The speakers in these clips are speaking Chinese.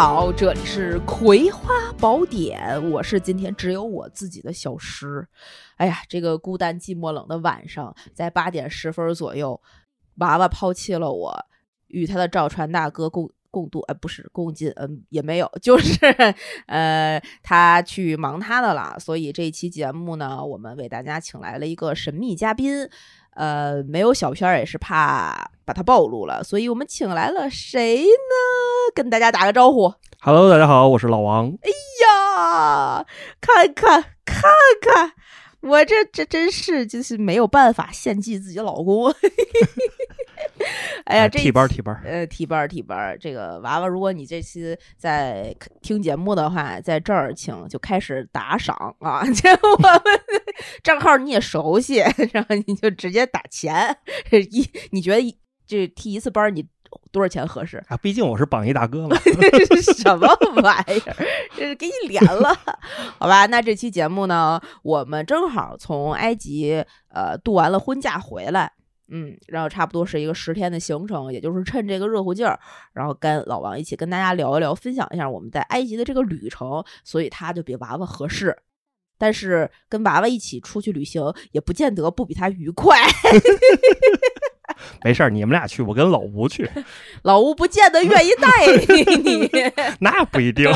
好，这里是《葵花宝典》，我是今天只有我自己的小诗。哎呀，这个孤单寂寞冷的晚上，在八点十分左右，娃娃抛弃了我，与他的赵传大哥共共度，哎，不是共进，嗯，也没有，就是呃，他去忙他的了。所以这一期节目呢，我们为大家请来了一个神秘嘉宾。呃，没有小片儿也是怕把它暴露了，所以我们请来了谁呢？跟大家打个招呼。Hello，大家好，我是老王。哎呀，看看看看，我这这真是就是没有办法献祭自己老公。哎呀，这替班儿替班儿，呃，替班儿提班儿，这个娃娃，如果你这期在听节目的话，在这儿请就开始打赏啊！这我们账号你也熟悉，然后你就直接打钱。一你觉得一这替一次班儿你多少钱合适？啊，毕竟我是榜一大哥嘛。这是什么玩意儿？这是给你脸了，好吧？那这期节目呢，我们正好从埃及呃度完了婚假回来。嗯，然后差不多是一个十天的行程，也就是趁这个热乎劲儿，然后跟老王一起跟大家聊一聊，分享一下我们在埃及的这个旅程，所以他就比娃娃合适。但是跟娃娃一起出去旅行，也不见得不比他愉快。没事儿，你们俩去，我跟老吴去，老吴不见得愿意带 你，那不一定。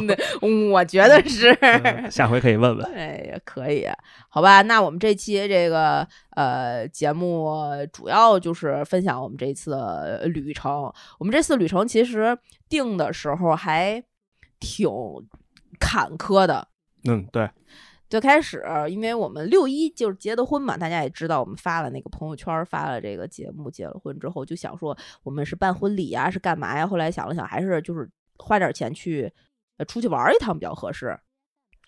我觉得是。嗯下回可以问问。哎呀，可以，好吧？那我们这期这个呃节目主要就是分享我们这次的旅程。我们这次旅程其实定的时候还挺坎坷的。嗯，对，最开始，因为我们六一就是结的婚嘛，大家也知道，我们发了那个朋友圈，发了这个节目。结了婚之后，就想说我们是办婚礼呀，是干嘛呀？后来想了想，还是就是花点钱去呃出去玩一趟比较合适。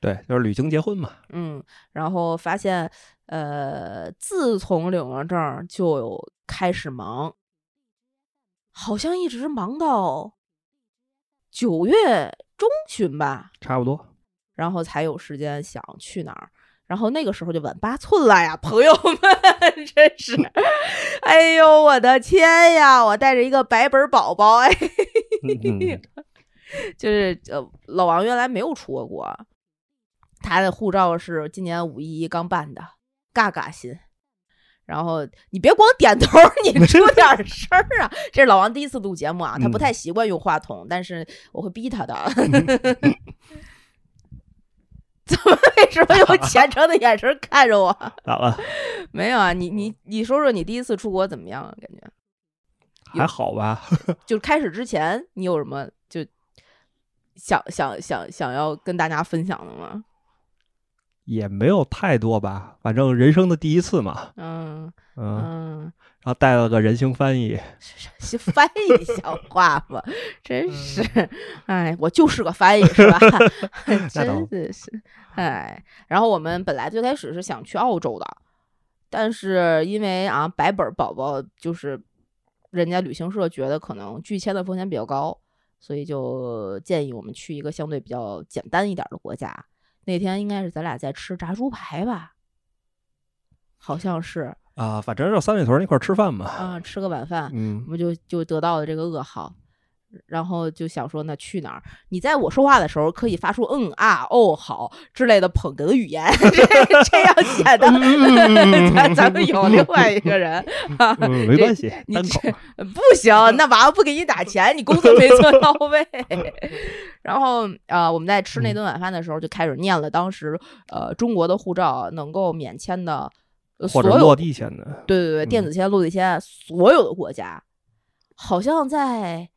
对，就是旅行结婚嘛。嗯，然后发现，呃，自从领了证就有开始忙，好像一直忙到九月中旬吧，差不多。然后才有时间想去哪儿。然后那个时候就晚八寸了呀，朋友们，真是，哎呦我的天呀！我带着一个白本宝宝，哎，嗯，就是呃，老王原来没有出过国，他的护照是今年五一刚办的，嘎嘎新。然后你别光点头，你出点声儿啊！这是老王第一次录节目啊，他不太习惯用话筒，但是我会逼他的。怎么？为什么用虔诚的眼神看着我？咋了？没有啊，你你你说说你第一次出国怎么样？啊感觉还好吧？就开始之前，你有什么就想想想想要跟大家分享的吗？也没有太多吧，反正人生的第一次嘛。嗯嗯，嗯，然后带了个人形翻译。是翻译像话吗？真是，哎，我就是个翻译是吧？真的是，哎。然后我们本来最开始是想去澳洲的，但是因为啊，白本宝宝就是人家旅行社觉得可能拒签的风险比较高，所以就建议我们去一个相对比较简单一点的国家。那天应该是咱俩在吃炸猪排吧，好像是啊，反正就三里屯那块儿吃饭嘛。啊，吃个晚饭。嗯我，们就就得到了这个噩耗，然后就想说那去哪儿？你在我说话的时候可以发出嗯啊哦好之类的捧哏的语言，这这样显得咱咱们有另外一个人啊，嗯，没关系，你这。不行，那娃娃不给你打钱，你工作没做到位。然后啊、呃我们在吃那顿晚饭的时候就开始念了当时呃中国的护照能够免签的。或者落地签的。对对对，电子签、落地签，所有的国家，好像在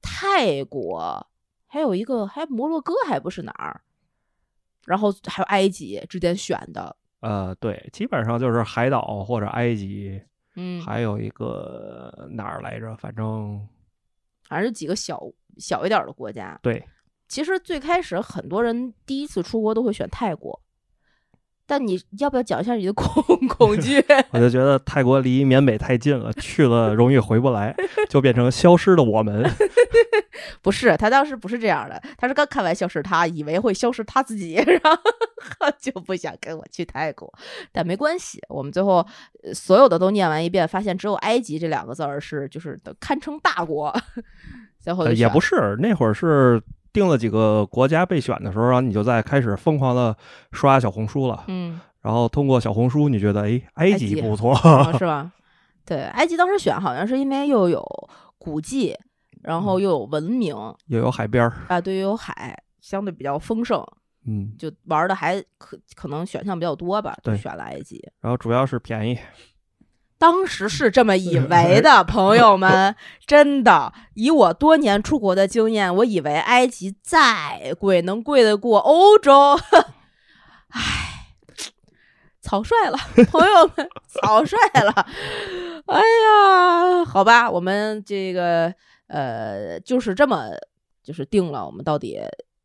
泰国，还有一个还摩洛哥，还不是哪儿，然后还有埃及之间选的，呃，对，基本上就是海岛或者埃及，嗯，还有一个哪儿来着？反正反正几个小小一点儿的国家。对，其实最开始很多人第一次出国都会选泰国，但你要不要讲一下你的恐 恐惧？我就觉得泰国离缅北太近了，去了容易回不来，就变成消失的我们。不是，他当时不是这样的，他是刚看完消失他，以为会消失他自己，然后就不想跟我去泰国。但没关系，我们最后呃所有的都念完一遍，发现只有埃及这两个字儿是就是堪称大国，最后呃也不是，那会儿是定了几个国家备选的时候，然后你就在开始疯狂的刷小红书了。嗯，然后通过小红书，你觉得哎，埃埃及及不 错，哦 是吧？对，埃及当时选好像是因为又有古迹，然嗯后又有文明又有海边儿，啊，对，又有海，相对比较丰盛，嗯，就玩的还可可能选项比较多吧，就对选了埃及。然后主要是便宜，当时是这么以为的，朋友们，真的，以我多年出国的经验，我以为埃及再贵，能贵得过欧洲？唉，草率了，朋友们，草率了。哎呀，好吧，我们这个呃，就是这么就是定了，我们到底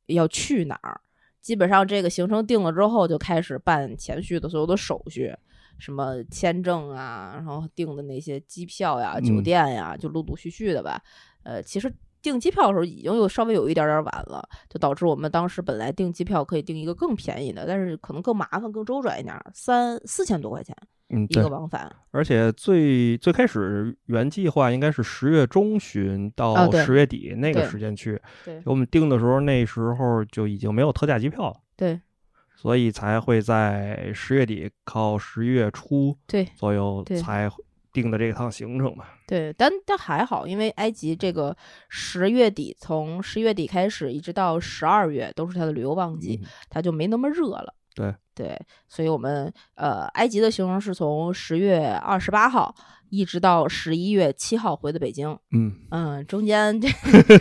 要去哪儿？基本上这个行程定了之后，就开始办前续的所有的手续。什么签证啊，然后订的那些机票呀、酒嗯店呀，就陆陆续续的吧。呃，其实订机票的时候已经有稍微有一点点晚了，就导致我们当时本来订机票可以订一个更便宜的，但是可能更麻烦、更周转一点儿，三四千多块钱嗯，一个，往返。而且最最开始原计划应该是十月中旬啊到十月底那个时间去，对我们订的时候那时候就已经没有特价机票了，对所以才会在十月底靠十一月初对左右才定的这趟行程嘛。对，但但还好，因为埃及这个十月底从十月底开始一直到十二月都是它的旅游旺季，嗯它就没那么热了。对对，所以我们呃，埃及的行程是从十月二十八号一直到十一月七号回的北京。嗯，嗯，中间这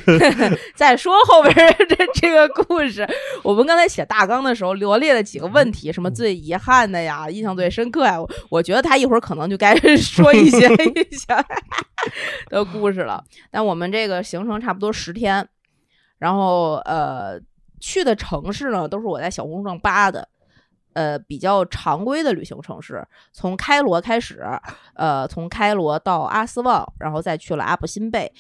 再说后边儿这这个故事，我们刚才写大纲的时候罗列了几个问题，什么最遗憾的呀，印象最深刻呀，我我觉得他一会儿可能就该 说一些 一些的故事了。但我们这个行程差不多十天，然后呃去的城市呢都是我在小红书上扒的。呃，比较常规的旅行城市，从开罗开始，呃，从开罗到阿斯旺，然后再去了阿布辛贝，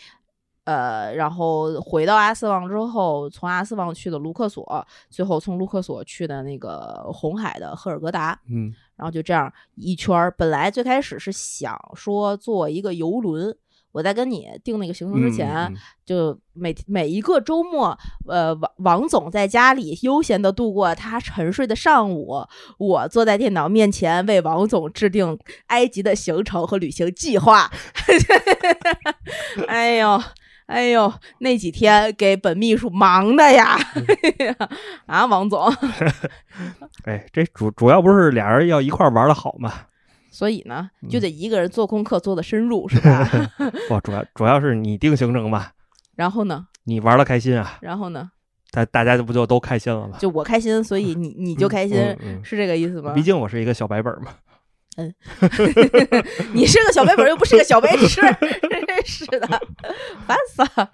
呃，然后回到阿斯旺之后，从阿斯旺去的卢克索，最后从卢克索去的那个红海的赫尔格达，嗯，然后就这样一圈儿。本来最开始是想说坐一个游轮，我在跟你定那个行程之前，就每每一个周末，呃，王王总在家里悠闲的度过他沉睡的上午，我坐在电脑面前为王总制定埃及的行程和旅行计划。哎呦。哎呦，那几天给本秘书忙的呀！啊，王总，哎，这主主要不是俩人要一块儿玩的好嘛？所以呢，嗯就得一个人做功课做的深入，是吧？不，主要主要是你定行程吧，然后呢，你玩的开心啊，然后呢，大大家就不就都开心了吗？就我开心，所以你 你就开心，嗯嗯是这个意思吗？毕竟我是一个小白本嘛。嗯 你是个小白本，又不是个小白痴，真是的，烦死了。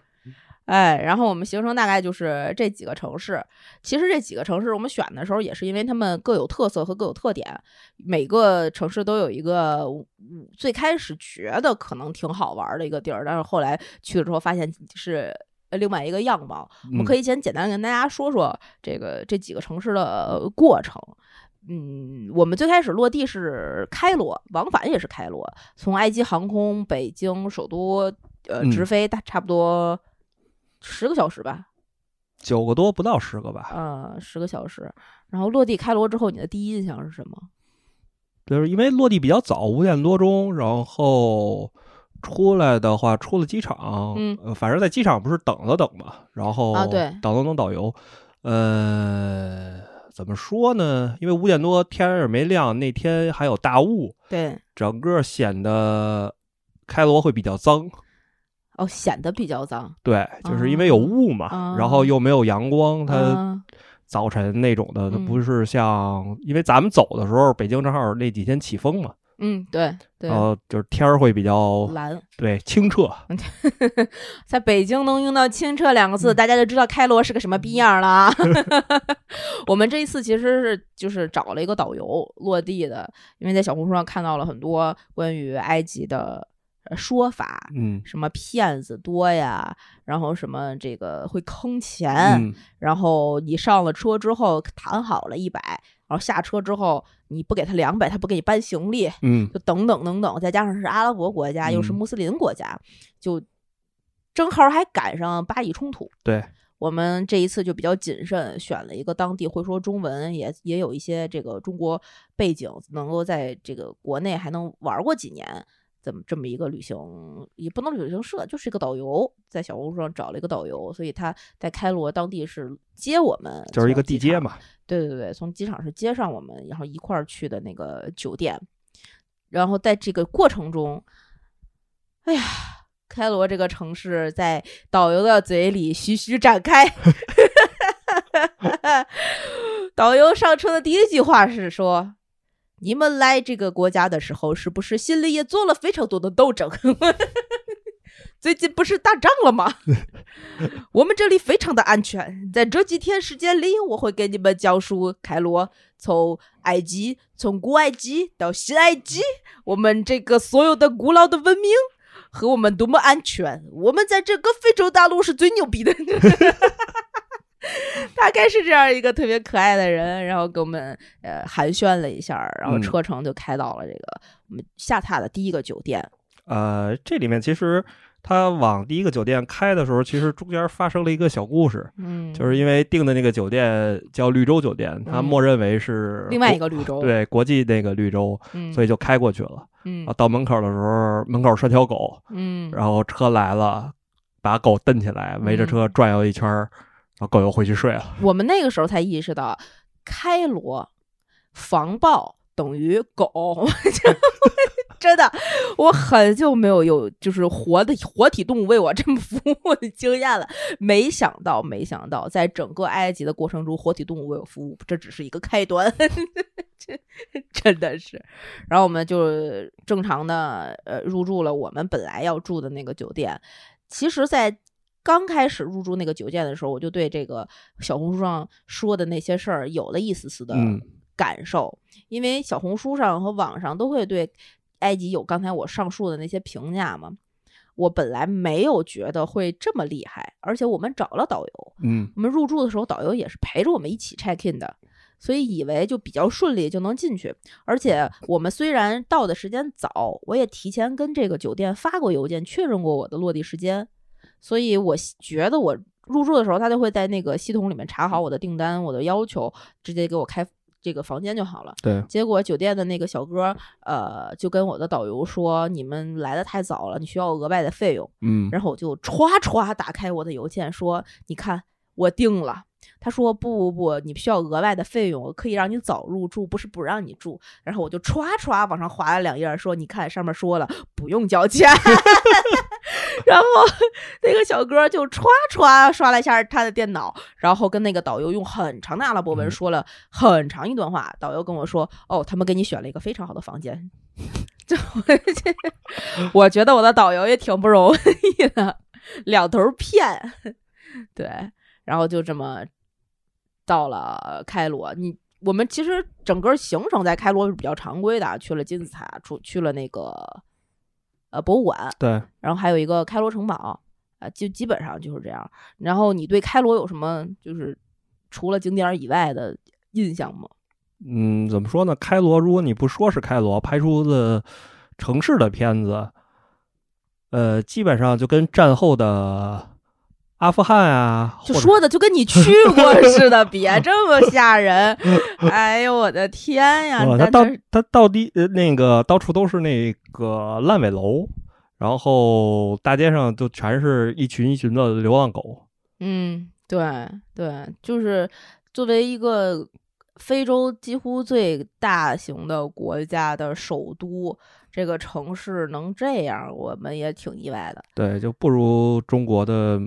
哎，然后我们行程大概就是这几个城市。其实这几个城市我们选的时候，也是因为他们各有特色和各有特点，每个城市都有一个嗯最开始觉得可能挺好玩的一个地儿，但是后来去了之后发现是另外一个样貌。我们可以，先简单跟大家说说这个这几个城市的过程。嗯，我们最开始落地是开罗，往返也是开罗，从埃及航空北京首都呃嗯直飞大差不多十个小时吧，九个多不到十个吧。呃，十个小时。然后落地开罗之后，你的第一印象是什么？就是因为落地比较早，五点多钟，然后出来的话，出了机场，嗯呃，反正在机场不是等了等嘛，然后啊对等了等导游，呃，怎么说呢？因为五点多天也没亮，那天还有大雾，对，整个显得开罗会比较脏。哦，显得比较脏。对，就是因为有雾嘛，啊然后又没有阳光，它啊早晨那种的，它嗯不是像，因为咱们走的时候，北京正好那几天起风嘛，嗯，对对然，后就是天儿会比较蓝。对清澈，在北京能用到“清澈”两个嗯字，大家就知道开罗是个什么逼样了啊。我们这一次其实是就是找了一个导游落地的，因为在小红书上看到了很多关于埃及的呃说法，嗯什么骗子多呀，然后什么这个会坑钱，嗯然后你上了车之后谈好了一百，然后下车之后你不给他两百，他不给你搬行李，嗯就等等等等，再加上是阿拉伯国家，又是嗯穆斯林国家，就正好还赶上巴以冲突。对，我们这一次就比较谨慎，选了一个当地会说中文，也也有一些这个中国背景，能够在这个国内还能玩过几年。怎么这么一个旅行也不能旅行社，就是一个导游，在小红书上找了一个导游，所以他在开罗当地是接我们，就是一个地接嘛。对对对，从机场是接上我们，然后一块儿去的那个酒店。然后在这个过程中，哎呀，开罗这个城市在导游的嘴里徐徐展开。导游上车的第一句话是说。你们来这个国家的时候，是不是心里也做了非常多的斗争？最近不是打仗了吗？我们这里非常的安全。在这几天时间里，我会给你们讲述开罗从埃及，从古埃及到新埃及，我们这个所有的古老的文明和我们多么安全。我们在这个非洲大陆是最牛逼的。大概是这样一个特别可爱的人，然后给我们呃寒暄了一下，然后车程就开到了这个我们下榻的第一个酒店。呃，这里面其实他往第一个酒店开的时候，其实中间发生了一个小故事，嗯，就是因为订的那个酒店叫绿洲酒店，他默认为是另外一个绿洲，对国际那个绿洲，所以就开过去了。嗯，到门口的时候，门口拴条狗，嗯，然后车来了，把狗蹬起来，围着车转悠一圈儿。狗又回去睡了。我们那个时候才意识到，开罗防暴等于狗，真的，我很久没有有就是活的活体动物为我这么服务的经验了。没想到，没想到，在整个埃及的过程中，活体动物为我服务，这只是一个开端，真的是。然后我们就正常的呃入住了我们本来要住的那个酒店。其实，在刚开始入住那个酒店的时候，我就对这个小红书上说的那些事儿有了一丝丝的感受，因为小红书上和网上都会对埃及有刚才我上述的那些评价嘛。我本来没有觉得会这么厉害，而且我们找了导游，嗯，我们入住的时候导游也是陪着我们一起 check in 的，所以以为就比较顺利就能进去。而且我们虽然到的时间早，我也提前跟这个酒店发过邮件确认过我的落地时间。所以我觉得我入住的时候，他就会在那个系统里面查好我的订单、我的要求，直接给我开这个房间就好了。对。结果酒店的那个小哥，呃，就跟我的导游说：“你们来的太早了，你需要额外的费用。”嗯。然后我就歘歘打开我的邮件，说：“你看，我订了。”他说：“不不不，你需要额外的费用，我可以让你早入住，不是不让你住。”然后我就歘歘往上划了两页，说：“你看上面说了，不用交钱。”然后那个小哥就歘歘刷了一下他的电脑，然后跟那个导游用很长的阿拉伯文说了很长一段话。导游跟我说：“哦，他们给你选了一个非常好的房间。”就我觉得我的导游也挺不容易的，两头骗，对，然后就这么。到了开罗，你我们其实整个行程在开罗是比较常规的，去了金字塔，出去了那个呃博物馆，对，然后还有一个开罗城堡，啊，就基本上就是这样。然后你对开罗有什么就是除了景点以外的印象吗？嗯，怎么说呢？开罗，如果你不说是开罗，拍出的城市的片子，呃，基本上就跟战后的。阿富汗啊，就说的就跟你去过 似的，别这么吓人！哎呦我的天呀！他到他到底那个到处都是那个烂尾楼，然后大街上就全是一群一群的流浪狗。嗯，对对，就是作为一个非洲几乎最大型的国家的首都，这个城市能这样，我们也挺意外的。对，就不如中国的。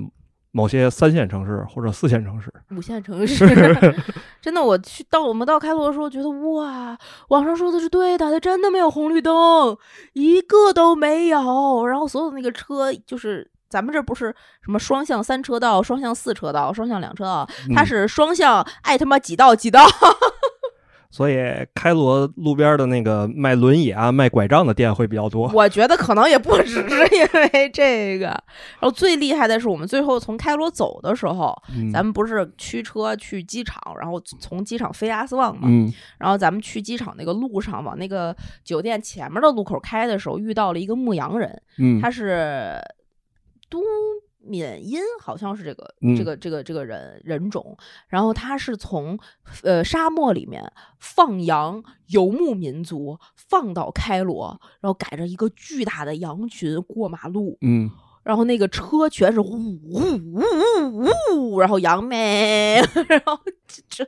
某些三线城市或者四线城市、五线城市，真的，我去到我们到开罗的时候，觉得哇，网上说的是对的，它真的没有红绿灯，一个都没有。然后所有的那个车，就是咱们这不是什么双向三车道、双向四车道、双向两车道，它是双向爱他妈几道几道。所以开罗路边的那个卖轮椅啊、卖拐杖的店会比较多。我觉得可能也不只是因为这个。然后最厉害的是，我们最后从开罗走的时候，咱们不是驱车去机场，然后从机场飞阿斯旺嘛。嗯。然后咱们去机场那个路上，往那个酒店前面的路口开的时候，遇到了一个牧羊人。嗯。他是都缅因好像是这个、嗯这个这个这个人人种，然后他是从呃沙漠里面放羊游牧民族放到开罗，然后改着一个巨大的羊群过马路，嗯，然后那个车全是呜呜呜呜呜，然后羊咩，然后这这。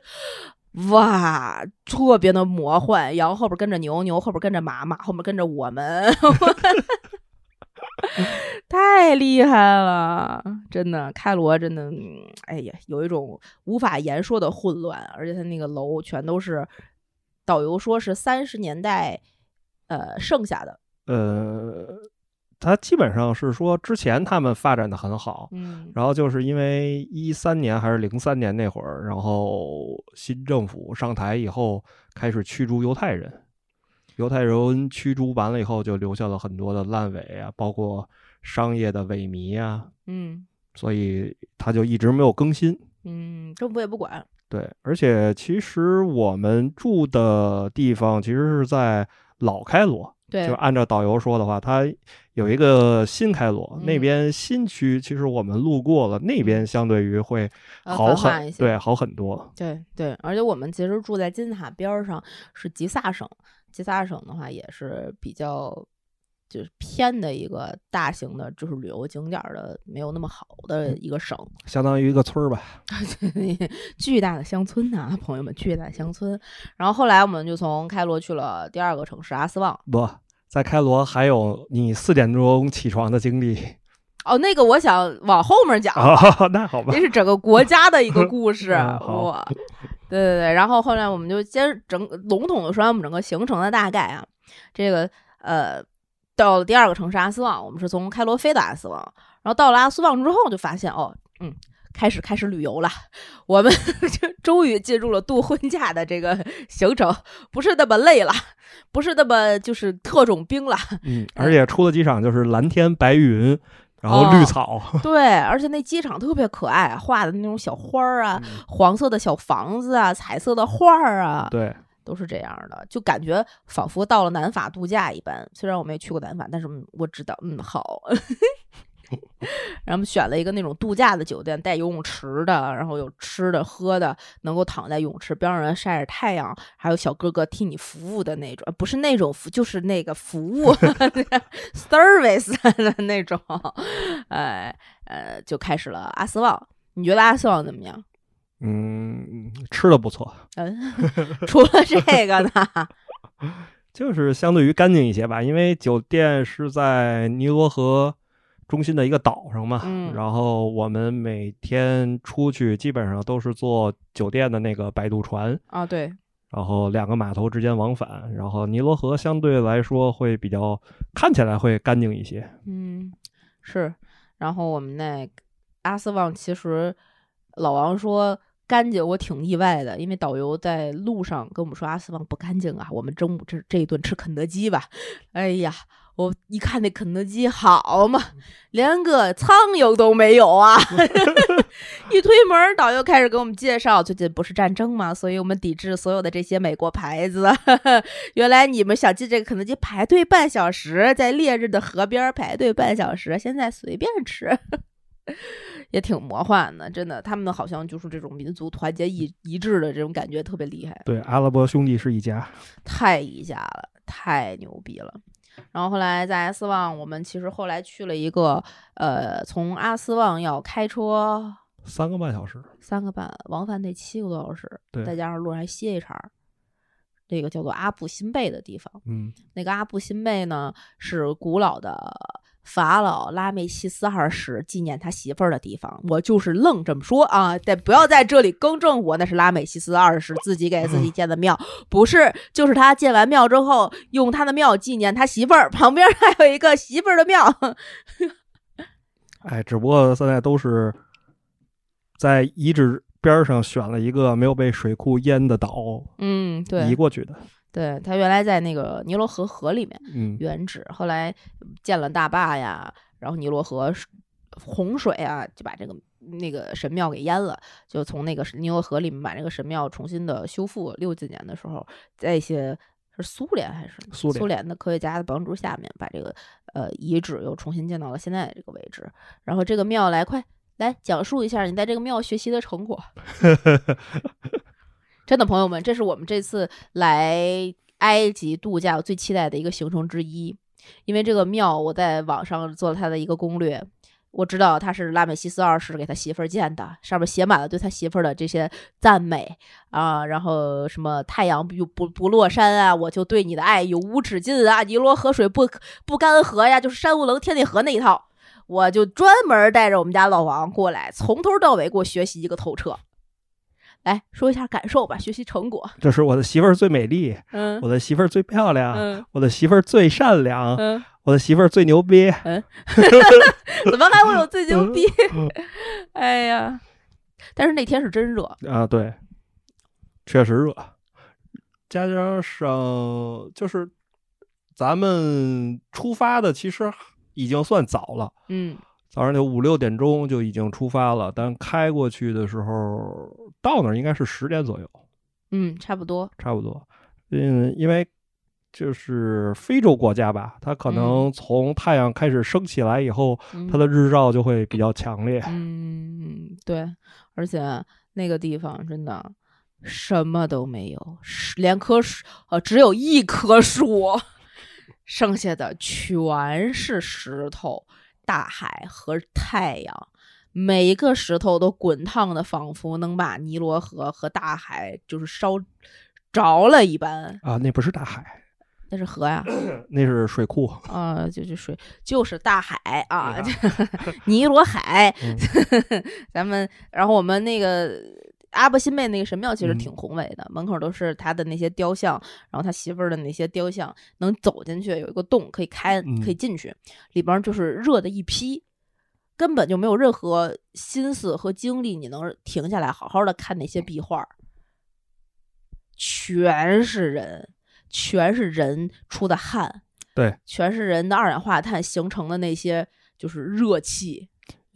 哇，特别的魔幻！羊后边跟着牛，牛后边跟着马，马后面跟着我们，太厉害了！真的，开罗真的，嗯哎呀，有一种无法言说的混乱，而且他那个楼全都是，导游说是三十年代，呃，剩下的，呃，他基本上是说之前他们发展的很好，嗯然后就是因为一三年还是零三年那会儿，然后新政府上台以后开始驱逐犹太人，犹太人驱逐完了以后，就留下了很多的烂尾啊，包括商业的萎靡啊，嗯所以他就一直没有更新。嗯，政府也不管，对，而且其实我们住的地方其实是在老开罗，对就按照导游说的话，它有一个新开罗，那嗯边新区其实我们路过了，那边相对于会呃好很，对，好很多。对对，而且我们其实住在金字塔边上，是吉萨省。吉萨省的话，也是比较就是偏的一个大型的，就是旅游景点儿的没有那么好的一个省。相当于一个村儿吧。巨大的乡村呐、朋友们，巨大的乡村。然后后来我们就从开罗去了第二个城市阿斯旺。不在开罗还有你四点钟起床的经历哦，那个我想往后面讲，啊？那好吧这，是整个国家的一个故事。哇，对对对，然后后来我们就先整笼统的说完我们整个行程的大概啊，这个呃，到了第二个城市阿斯旺，我们是从开罗飞的阿斯旺，然后到了阿斯旺之后就发现哦，嗯。开始开始旅游了，我们 就终于进入了度婚假的这个行程，不是那么累了，不是那么就是特种兵了，嗯，而且出了机场就是蓝天白云，然后绿哦草 对，而且那机场特别可爱，画的那种小花儿啊，嗯黄色的小房子啊，彩色的画儿啊，对，都是这样的，就感觉仿佛到了南法度假一般。虽然我没去过南法，但是嗯我知道，嗯，好。然后我们选了一个那种度假的酒店，带游泳池的，然后有吃的喝的，能够躺在泳池边上晒着太阳，还有小哥哥替你服务的那种，呃不是那种服，就是那个服务 service 的那种。哎，呃，就开始了阿斯旺。你觉得阿斯旺怎么样？嗯，吃的不错，嗯，除了这个呢？就是相对于干净一些吧，因为酒店是在尼罗河中心的一个岛上嘛，嗯然后我们每天出去基本上都是坐酒店的那个摆渡船，啊，对，然后两个码头之间往返，然后尼罗河相对来说会比较看起来会干净一些，嗯，是。然后我们那阿斯旺，其实老王说干净，我挺意外的，因为导游在路上跟我们说阿斯旺不干净啊。我们中午这这一顿吃肯德基吧，哎呀，我一看那肯德基好嘛，连个苍蝇都没有啊！一推门，导游开始给我们介绍，最近不是战争嘛，所以我们抵制所有的这些美国牌子。原来你们想进这个肯德基排队半小时，在烈日的河边排队半小时，现在随便吃。也挺魔幻的，真的，他们好像就是这种民族团结一一致的这种感觉特别厉害，对，阿拉伯兄弟是一家，太一家了，太牛逼了。然后后来在阿斯旺，我们其实后来去了一个，呃，从阿斯旺要开车三个半小时，三个半，往返得七个多小时，对再加上路上还歇一茬儿。这个叫做阿布辛贝的地方，嗯，那个阿布辛贝呢是古老的法老拉美西斯二世纪念他媳妇儿的地方。我就是愣这么说啊，但不要在这里更正我，那是拉美西斯二世自己给自己建的庙，不是，就是他建完庙之后用他的庙纪念他媳妇儿，旁边还有一个媳妇儿的庙。哎，只不过现在都是在遗址边上选了一个没有被水库淹的岛嗯，移，过去的，对他原来在那个尼罗河河里面。嗯，原址，后来建了大坝呀，然后尼罗河水洪水啊，就把这个那个神庙给淹了，就从那个尼罗河里面把这个神庙重新的修复。六几年的时候，在一些是苏联还是苏联联的科学家的帮助下面，把这个呃遗址又重新建到了现在的这个位置。然后这个庙来，快来讲述一下你在这个庙学习的成果。真的，朋友们，这是我们这次来埃及度假最期待的一个行程之一，因为这个庙我在网上做了它的一个攻略。我知道他是拉美西斯二世给他媳妇儿建的，上面写满了对他媳妇儿的这些赞美啊，然后什么太阳不不不落山啊，我就对你的爱永无止境啊，尼罗河水不不干涸呀，就是山无棱天地合那一套，我就专门带着我们家老王过来，从头到尾给我学习一个透彻。来说一下感受吧，学习成果。这是我的媳妇儿最美丽，嗯我的媳妇儿最漂亮，嗯我的媳妇儿最善良，嗯，我的媳妇儿最牛逼。嗯 怎么还会有最牛逼？哎呀，但是那天是真热，啊，对，确实热，加上就是咱们出发的其实已经算早了，嗯早上就五六点钟就已经出发了，但开过去的时候到那儿应该是十点左右，嗯，差不多。差不多。嗯，因为就是非洲国家吧，它可能从太阳开始升起来以后，嗯它的日照就会比较强烈。嗯，对，而且那个地方真的什么都没有，连棵树呃只有一棵树，剩下的全是石头、大海和太阳。每一个石头都滚烫的，仿佛能把尼罗河和大海就是烧着了一般。啊，那不是大海，那是河呀，那是水库。啊、就是水，就是大海啊，对 尼罗海。嗯 咱们，然后我们那个阿布辛贝那个神庙其实嗯。挺宏伟的，门口都是他的那些雕像，然后他媳妇儿的那些雕像，能走进去有一个洞可以开，可以嗯。进去，里边就是热的一批。根本就没有任何心思和精力，你能停下来好好的看那些壁画儿，全是人，全是人出的汗，对，全是人的二氧化碳形成的那些就是热气，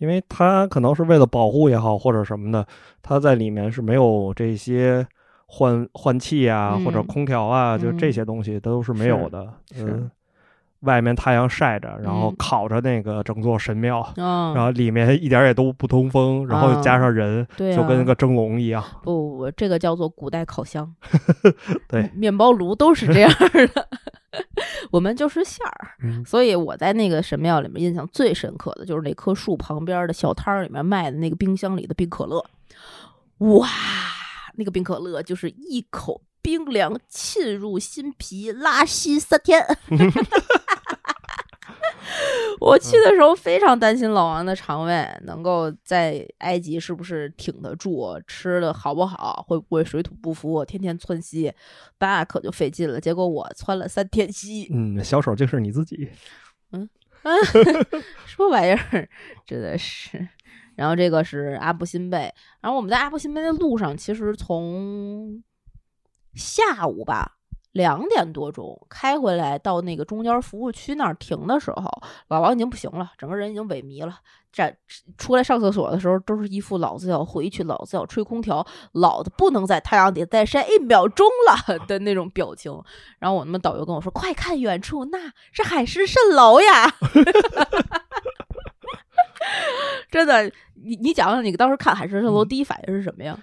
因为它可能是为了保护也好，或者什么的，它在里面是没有这些换换气啊，或者嗯空调啊，就这嗯些东西都是没有的。是嗯，外面太阳晒着，然后嗯烤着那个整座神庙，嗯，然后里面一点儿也都不通风，然后加上人，对啊就跟那个蒸笼一样。不不，这个叫做古代烤箱，对面包炉都是这样的，我们就是馅儿。嗯所以我在那个神庙里面印象最深刻的就是那棵树旁边的小摊儿里面卖的那个冰箱里的冰可乐，哇，那个冰可乐就是一口冰凉沁入心脾，拉稀三天。我去的时候非常担心老王的肠胃能够在埃及是不是挺得住，吃的好不好，会不会水土不服，天天窜稀，那可就费劲了。结果我窜了三天稀，嗯，小手就是你自己。嗯 什么玩意儿？真的是。然后这个是阿布辛贝，然后我们在阿布辛贝的路上，其实从下午吧两点多钟开回来，到那个中间服务区那儿停的时候，老王已经不行了，整个人已经萎靡了。站出来上厕所的时候，都是一副老子要回去，老子要吹空调，老子不能在太阳底再晒一秒钟了 的那种表情。然后我们导游跟我说：“快看远处，那是海市蜃楼呀！”真的，你你讲讲你当时看海市蜃楼第一反应是什么呀？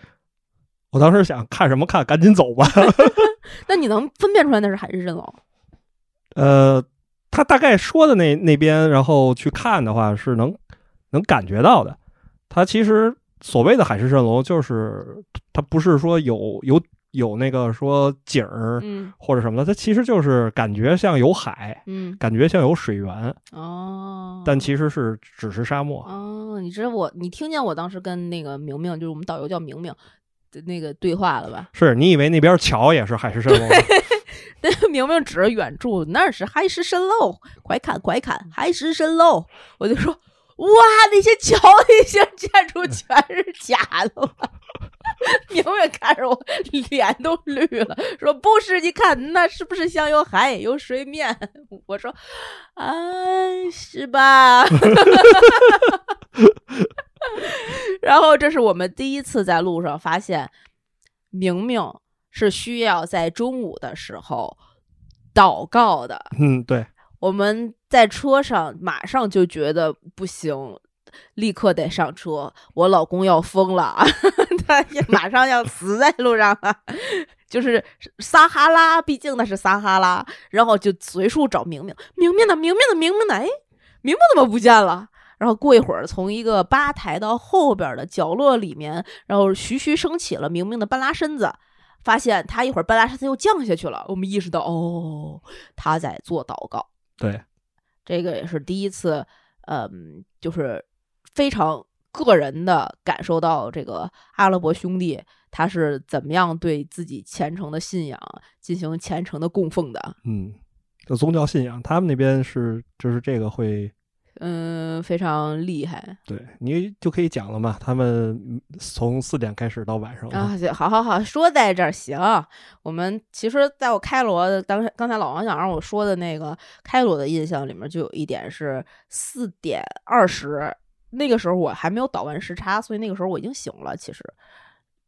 我当时想看什么看，赶紧走吧。那你能分辨出来那是海市蜃楼？呃，他大概说的那那边，然后去看的话是能能感觉到的。它其实所谓的海市蜃楼，就是它不是说有有有那个说景儿嗯或者什么的，它其实就是感觉像有海，嗯感觉像有水源，哦，但其实是只是沙漠。哦，你知道我你听见我当时跟那个明明，就是我们导游叫明明的那个对话了吧？是你以为那边桥也是海市蜃楼吗？那明明指着远处，那是海市蜃楼，快看快看，海市蜃楼！我就说，哇，那些桥那些建筑全是假的吗？明明看着我脸都绿了，说不是，你看那是不是像有海有水面？我说，啊，是吧？然后这是我们第一次在路上发现，明明是需要在中午的时候祷告的。嗯，对，我们在车上马上就觉得不行，立刻得上车。我老公要疯了，他也马上要 死在路上了。就是撒哈拉，毕竟那是撒哈拉，然后就随处找明明，明明呢，明明呢，明明呢，哎，明明怎么不见了？然后过一会儿，从一个吧台到后边的角落里面，然后徐徐升起了明明的半拉身子，发现他一会儿半拉身子又降下去了。我们意识到，哦，他在做祷告。对，这个也是第一次，嗯，就是非常个人的感受到这个阿拉伯兄弟。他是怎么样对自己虔诚的信仰进行虔诚的供奉的？嗯，就宗教信仰，他们那边是就是这个会，嗯，非常厉害。对你就可以讲了嘛，他们从四点开始到晚上啊，好好好，说在这儿行。我们其实在我开罗当刚才老王想让我说的那个开罗的印象里面，就有一点是四点二十，那个时候我还没有倒完时差，所以那个时候我已经醒了。其实。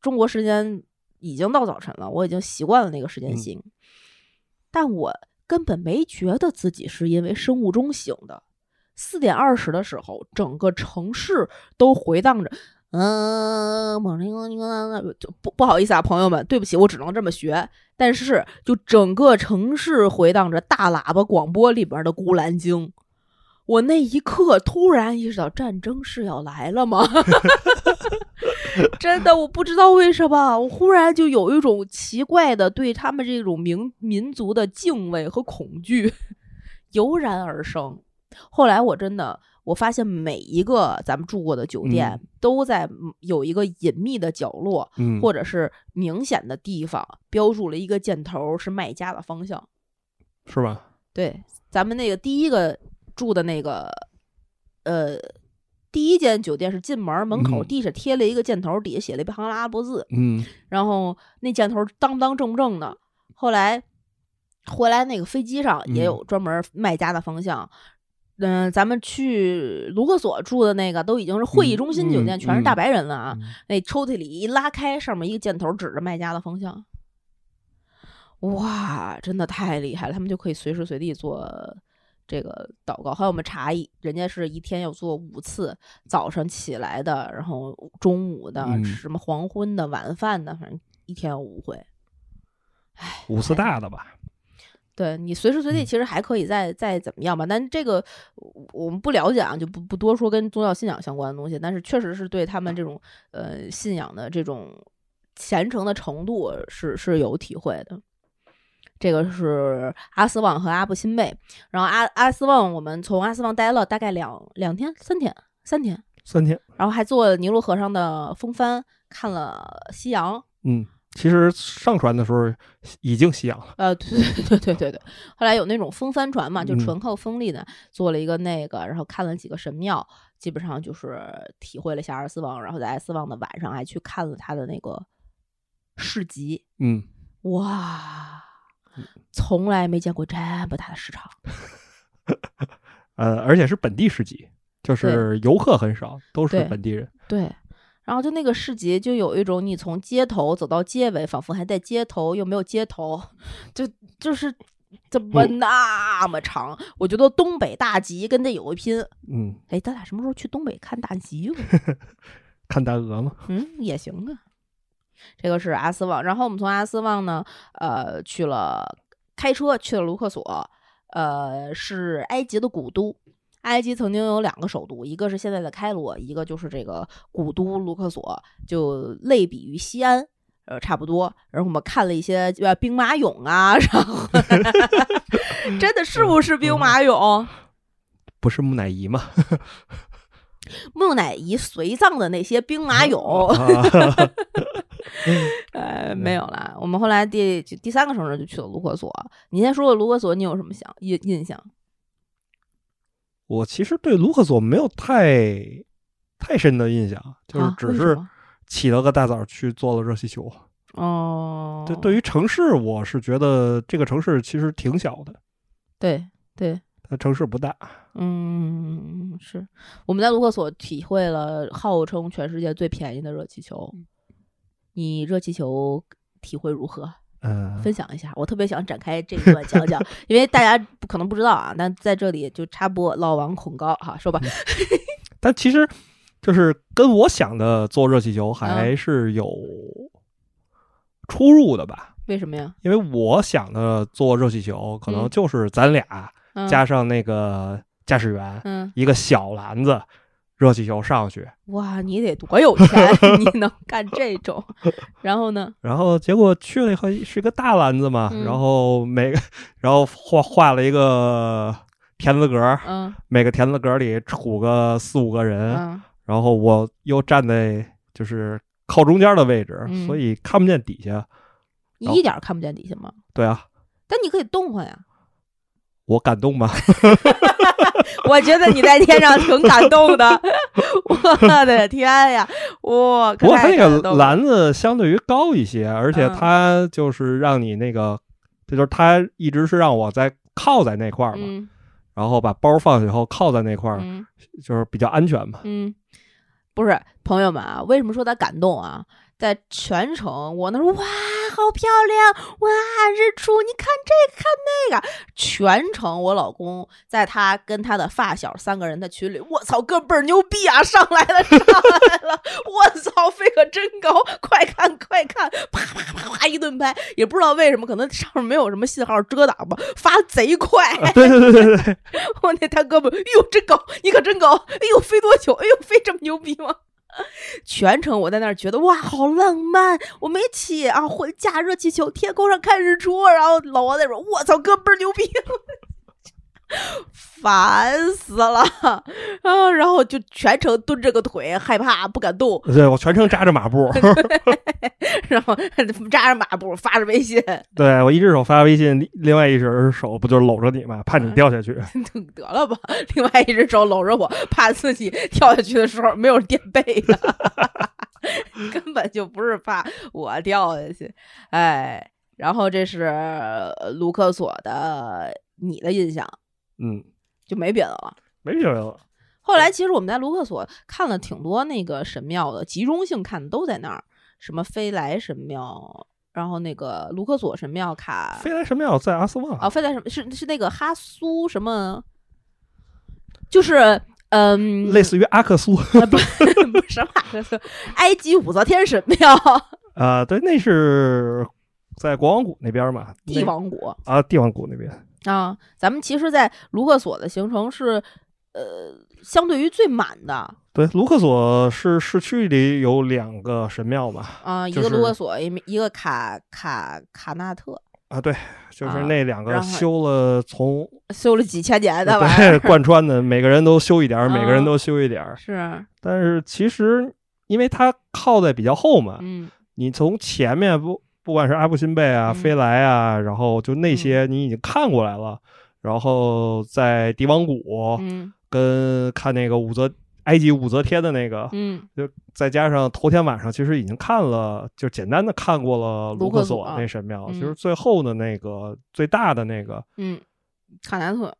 中国时间已经到早晨了，我已经习惯了那个时间醒，但我根本没觉得自己是因为生物钟醒的。四点二十的时候，整个城市都回荡着，嗯，就不不好意思啊，朋友们，对不起，我只能这么学。但是，就整个城市回荡着大喇叭广播里边的《孤兰经》。我那一刻突然意识到，战争是要来了吗？真的，我不知道为什么，我忽然就有一种奇怪的对他们这种民民族的敬畏和恐惧油然而生。后来我真的，我发现每一个咱们住过的酒店都在有一个隐秘的角落，或者是明显的地方标注了一个箭头，是卖家的方向，是吧？对，咱们那个第一个。住的那个，呃，第一间酒店是进门门口地上贴了一个箭头，底下写了一行阿拉伯字，嗯，然后那箭头当当正正的。后来回来那个飞机上也有专门卖家的方向，嗯，咱们去卢克索住的那个都已经是会议中心酒店，全是大白人了啊。那抽屉里一拉开，上面一个箭头指着卖家的方向，哇，真的太厉害了，他们就可以随时随地做。这个祷告，还有我们茶艺，人家是一天要做五次，早上起来的，然后中午的，什么黄昏的，晚饭的，反正一天有五回。唉，五次大的吧？对你随时随地其实还可以再再怎么样吧，但这个我们不了解啊，就不不多说跟宗教信仰相关的东西。但是确实是对他们这种呃信仰的这种虔诚的程度是是有体会的。这个是阿斯旺和阿布辛贝，然后阿阿斯旺，我们从阿斯旺待了大概两两天、三天、三天、三天，然后还坐尼罗河上的风帆，看了夕阳。嗯，其实上船的时候已经吸氧了。呃，对对对对对对。后来有那种风帆船嘛，就纯靠风力的，做了一个那个，然后看了几个神庙，基本上就是体会了一下阿斯旺。然后在阿斯旺的晚上还去看了他的那个市集。嗯，哇。从来没见过这么大的市场，呃，而且是本地市集，就是游客很少，都是本地人。对，然后就那个市集，就有一种你从街头走到街尾，仿佛还在街头，又没有街头，就就是怎么那么长？我觉得东北大集跟这有一拼。嗯，哎，咱俩什么时候去东北看大集？看大鹅吗？嗯，也行啊。这个是阿斯旺，然后我们从阿斯旺呢，呃，去了开车去了卢克索，呃，是埃及的古都。埃及曾经有两个首都，一个是现在的开罗，一个就是这个古都卢克索，就类比于西安，呃，差不多。然后我们看了一些呃兵马俑啊，然后 真的是不是兵马俑？不是木乃伊吗？木乃伊随葬的那些兵马俑，呃，没有了。我们后来第第三个城市就去了卢克索。你先说说卢克索，你有什么想印印象？我其实对卢克索没有太太深的印象，就是只是起了个大早去做了热气球。哦，对，对于城市，我是觉得这个城市其实挺小的。对对。它城市不大，嗯，是我们在卢克索体会了号称全世界最便宜的热气球。你热气球体会如何？嗯，分享一下，我特别想展开这一段讲讲，因为大家不可能不知道啊，但在这里就插播老王恐高哈，说吧，但其实就是跟我想的做热气球嗯还是有出入的吧。为什么呀？因为我想的做热气球，可能嗯。就是咱俩嗯。加上那个驾驶员，嗯，一个小篮子，热气球上去，哇，你得多有钱，你能干这种？然后呢？然后结果去了以后是个大篮子嘛，嗯然后每个然后画画了一个田字格，嗯每个田字格里杵个四五个人，嗯然后我又站在就是靠中间的位置，嗯所以看不见底下。你一点儿看不见底下吗？对啊，但你可以动换呀。我感动吗？我觉得你在天上挺感动的，我的天呀！哇，不过它那个篮子相对于高一些，而且嗯它就是让你那个，这就是它一直是让我在靠在那块儿嘛，嗯然后把包放下以后靠在那块儿，嗯就是比较安全嘛。嗯，不是朋友们啊，为什么说他感动啊？在全程我那说哇，好漂亮哇，日出，你看这个看那个，全程我老公在他跟他的发小三个人的群里，我操，哥倍儿牛逼啊，上来了上来了，我操，飞可真高，快看快看，啪啪啪啪一顿拍，也不知道为什么，可能上面没有什么信号遮挡吧，发贼快，啊对对对对对，我那大哥们，哎呦，真高，你可真高，哎呦，飞多久？哎呦，飞这么牛逼吗？全程我在那儿觉得哇，好浪漫，我没起啊，回家热气球，天空上看日出，然后老王在说，我操，哥倍儿牛逼，烦死了啊！然后就全程蹲着个腿，害怕不敢动，对我全程扎着马步，然后扎着马步发着微信，对我一只手发微信，另另外一只手不就搂着你嘛，怕你掉下去。得了吧，另外一只手搂着我，怕自己跳下去的时候没有垫背的，根本就不是怕我掉下去。哎，然后这是呃卢克索的你的印象，嗯，就没别的了。没别的了。后来其实我们在卢克索看了挺多那个神庙的，集中性看的都在那儿，什么飞来神庙，然后那个卢克索神庙卡飞来神庙在阿斯旺啊，飞来什么是是那个哈苏什么，就是嗯，类似于阿克苏啊不 不是什么阿克苏，埃及武则天神庙，啊，对，那是在国王谷那边嘛，帝王谷啊，帝王谷那边。啊。咱们其实，在卢克索的行程是呃相对于最满的对，卢克索是市区里有两个神庙吧，啊，一就是个卢克索，一一个卡卡卡纳特，啊，对，就是啊那两个修了从修了几千年的玩意对儿，贯穿的，每个人都修一点儿，每个人啊都修一点儿。是但是其实因为它靠在比较后嘛，嗯你从前面不不管是阿布辛贝啊、嗯。飞来啊，然后就那些你已经看过来了，然后在帝王谷嗯。跟看那个武则埃及武则天的那个，嗯。就再加上头天晚上其实已经看了，就简单的看过了卢克索那神庙，嗯其实最后的那个最大的那个，嗯，卡纳特。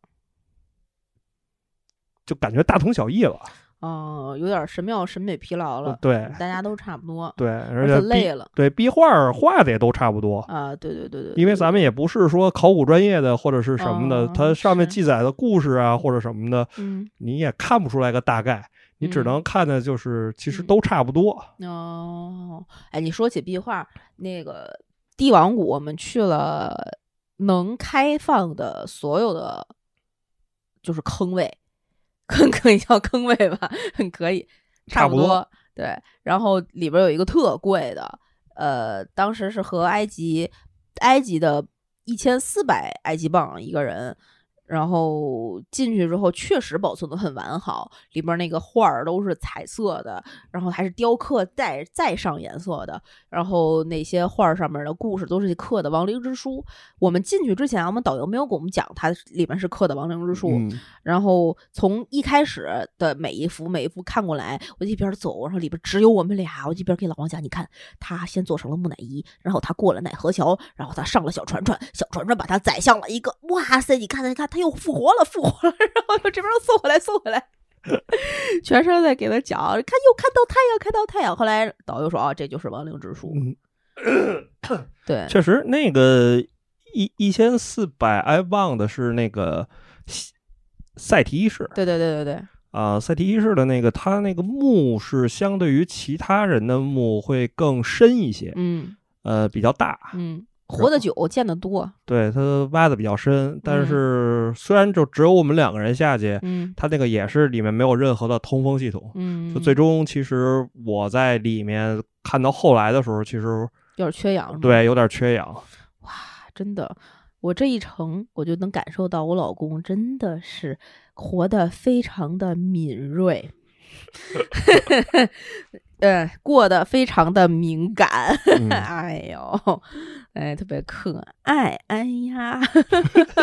就感觉大同小异了。哦，有点神庙审美疲劳了，对大家都差不多，对，而而且累了对壁画儿画的也都差不多。啊！对对对对，因为咱们也不是说考古专业的或者是什么的，哦它上面记载的故事啊或者什么的，嗯你也看不出来个大概，你只嗯能看的就是其实嗯都差不多。哦，哎，你说起壁画，那个帝王谷，我们去了能开放的所有的就是坑位，坑可以叫坑位吧，很可以，差不多不多。对，然后里边有一个特贵的，呃，当时是和埃及埃及的一千四百埃及镑一个人。然后进去之后，确实保存的很完好，里边那个画儿都是彩色的，然后还是雕刻再再上颜色的，然后那些画儿上面的故事都是刻的亡灵之书。我们进去之前，我们导游没有给我们讲它里面是刻的亡灵之书，嗯，然后从一开始的每一幅每一幅看过来，我一边走，然后里边只有我们俩，我一边给老王讲，你看他先做成了木乃伊，然后他过了奈何桥，然后他上了小船船，小船船把他载向了一个，哇塞，你看他看他又复活了，复活了，然后这边又送回来，送回来。全程在给他讲，看又看到太阳，看到太阳。后来导游说啊，这就是亡灵之书。嗯对，确实那个一一千四百，I 镑的是那个西赛提一世对对对对对，啊，赛提一世的那个他那个墓是相对于其他人的墓会更深一些，嗯呃，比较大，嗯，活得久，见得多，对，它挖的比较深，但嗯是虽然就只有我们两个人下去，嗯它那个也是里面没有任何的通风系统。嗯，就最终，其实我在里面看到后来的时候，其实有点缺氧，对有点缺氧。哇真的，我这一程我就能感受到我老公真的是活得非常的敏锐。呃，过得非常的敏感，嗯 哎呦，哎，特别可爱，哎呀，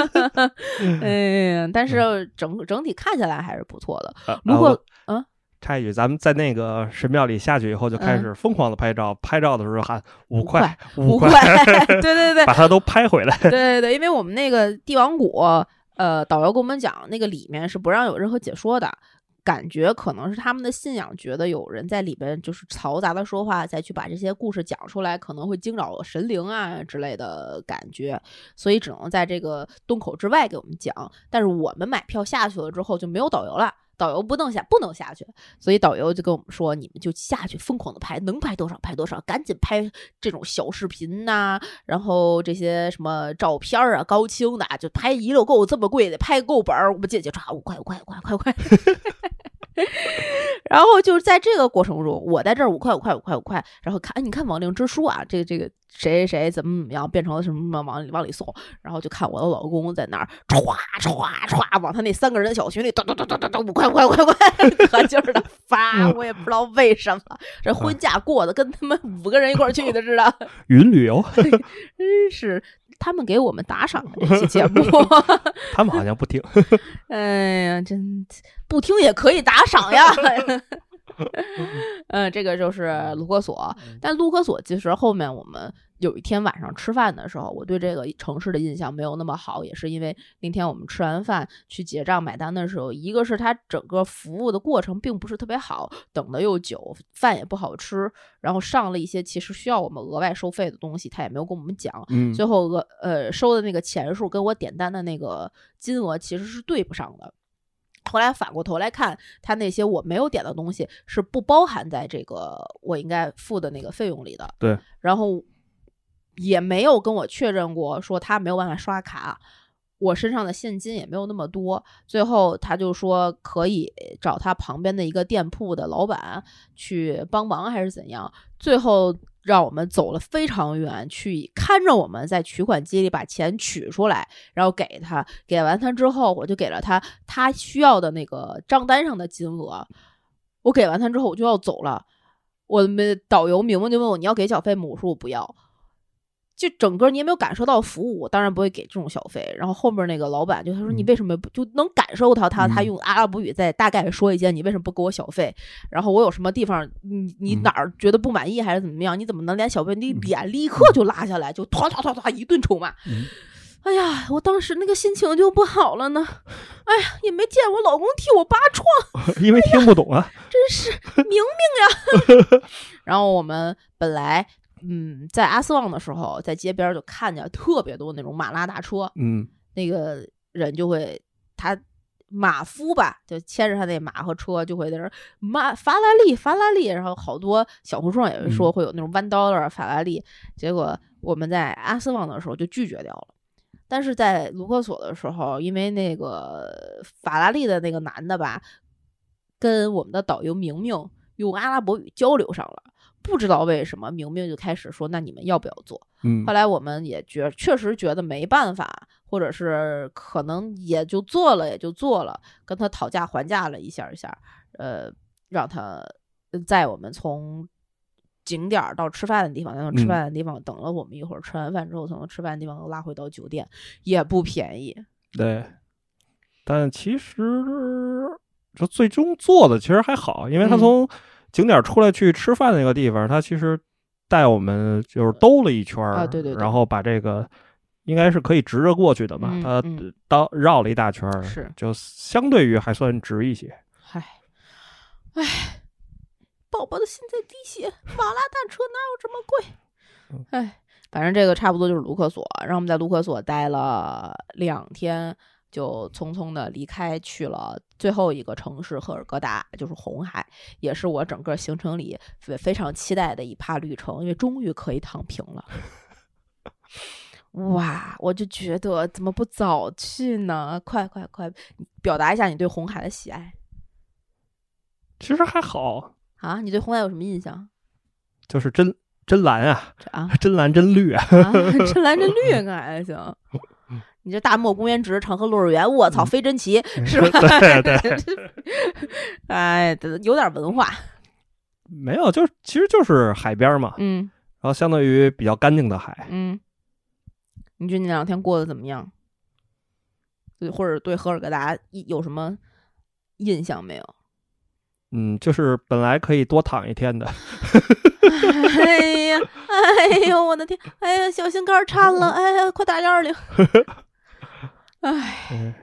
哎呀，但是整整体看下来还是不错的。呃如果啊我啊插一句，咱们在那个神庙里下去以后，就开始疯狂的拍照。拍照的时候喊五块五五块，对对对，把它都拍回来。对对对，因为我们那个帝王谷，呃，导游跟我们讲，那个里面是不让有任何解说的。感觉可能是他们的信仰，觉得有人在里边就是嘈杂的说话，再去把这些故事讲出来，可能会惊扰神灵啊之类的感觉，所以只能在这个洞口之外给我们讲。但是我们买票下去了之后就没有导游了。导游不能下，不能下去，所以导游就跟我们说：“你们就下去疯狂的拍，能拍多少拍多少，赶紧拍这种小视频呐、然后这些什么照片啊，高清的啊，就拍一溜够这么贵的，拍够本儿，我们姐姐抓五块五块五块五块五块。然后就是在这个过程中，我在这儿五块五块五块五块，然后看，哎，你看亡灵之书啊，这个这个谁谁谁怎么怎么样变成了什么什么往里往里送，然后就看我的老公在那儿歘歘歘往他那三个人的小群里咚咚咚咚咚咚五块五块五块五块 可劲儿的发，我也不知道为什么，这婚假过的跟他们五个人一块儿去的似的。云旅游，真是他们给我们打赏的这期节目，他们好像不听。哎呀，真不听也可以打赏呀。嗯，这个就是卢克索，但卢克索其实后面我们有一天晚上吃饭的时候，我对这个城市的印象没有那么好，也是因为那天我们吃完饭去结账买单的时候，一个是它整个服务的过程并不是特别好，等的又久，饭也不好吃，然后上了一些其实需要我们额外收费的东西，他也没有跟我们讲，嗯最后额呃收的那个钱数跟我点单的那个金额其实是对不上的。后来反过头来看，他那些我没有点的东西是不包含在这个我应该付的那个费用里的。对，然后也没有跟我确认过说他没有办法刷卡，我身上的现金也没有那么多。最后他就说可以找他旁边的一个店铺的老板去帮忙，还是怎样？最后让我们走了非常远，去看着我们在取款机里把钱取出来，然后给他。给完他之后，我就给了他他需要的那个账单上的金额。我给完他之后，我就要走了。我们导游明明就问我你要给小费吗？我说我不要。就整个你也没有感受到服务，我当然不会给这种小费。然后后面那个老板就他说你嗯为什么不就能感受到他他嗯用阿拉伯语在大概说一件你为什么不给我小费？然后我有什么地方你你嗯哪儿觉得不满意还是怎么样？你怎么能连小费你嗯脸立刻就拉下来，就唰唰唰唰一顿臭骂？嗯哎呀，我当时那个心情就不好了呢。哎呀，也没见我老公替我扒窗，因为听不懂啊。真是明明呀。然后我们本来嗯在阿斯旺的时候，在街边就看见特别多那种马拉大车，嗯。那个人就会他马夫吧，就牵着他那马和车，就会在那儿马法拉利法拉利，然后好多小红书上也是说嗯。会有那种 one dollar 法拉利，结果我们在阿斯旺的时候就拒绝掉了。但是在卢克索的时候，因为那个法拉利的那个男的吧，跟我们的导游明明用阿拉伯语交流上了，不知道为什么明明就开始说：“那你们要不要做？”嗯后来我们也觉确实觉得没办法，或者是可能也就做了，也就做了，跟他讨价还价了一下一下，呃，让他在我们从景点儿到吃饭的地方，然后吃嗯饭的地方等了我们一会儿，吃完饭之后从吃饭的地方拉回到酒店，也不便宜。对，但其实这最终做的其实还好，因为他嗯从景点出来去吃饭那个地方，他其实带我们就是兜了一圈儿啊对对对然后把这个应该是可以直着过去的嘛，嗯他嗯到绕了一大圈儿是就相对于还算直一些。唉，唉，宝宝的心在滴血，马拉大车哪有这么贵？嗯哎，反正这个差不多就是卢克索，然后我们在卢克索待了两天，就匆匆的离开，去了最后一个城市赫尔格达，就是红海，也是我整个行程里非非常期待的一趴旅程，因为终于可以躺平了。哇！我就觉得怎么不早去呢？快快快，表达一下你对红海的喜爱其实还好，啊！你对红海有什么印象就是真真蓝啊，这啊？真蓝真绿啊。啊，真蓝真绿那还行。你这大漠公园直，长河落日圆，我操，飞珍奇是吧？对 对，哎，有点文化，没有，就是其实就是海边嘛，嗯然后相当于比较干净的海。嗯。你觉得你两天过得怎么样？对，或者对赫尔格达有什么印象没有？嗯，就是本来可以多躺一天的，哎呀，哎呦，我的天！哎呀，小心肝颤了！哎呀，快打幺二零！哎，嗯，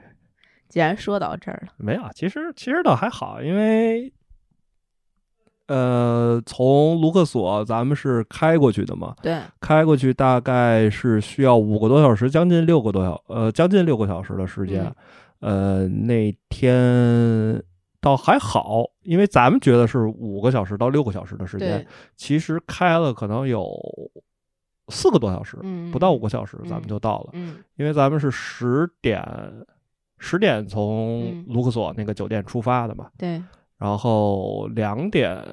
既然说到这儿了，没有，其实其实倒还好，因为呃，从卢克索咱们是开过去的嘛，对，开过去大概是需要五个多小时，将近六个多小呃，将近六个小时的时间。呃，那天倒还好，因为咱们觉得是五个小时到六个小时的时间，，其实开了可能有四个多小时，嗯，不到五个小时嗯咱们就到了。嗯因为咱们是十点十点从嗯卢克索那个酒店出发的嘛，对，然后两点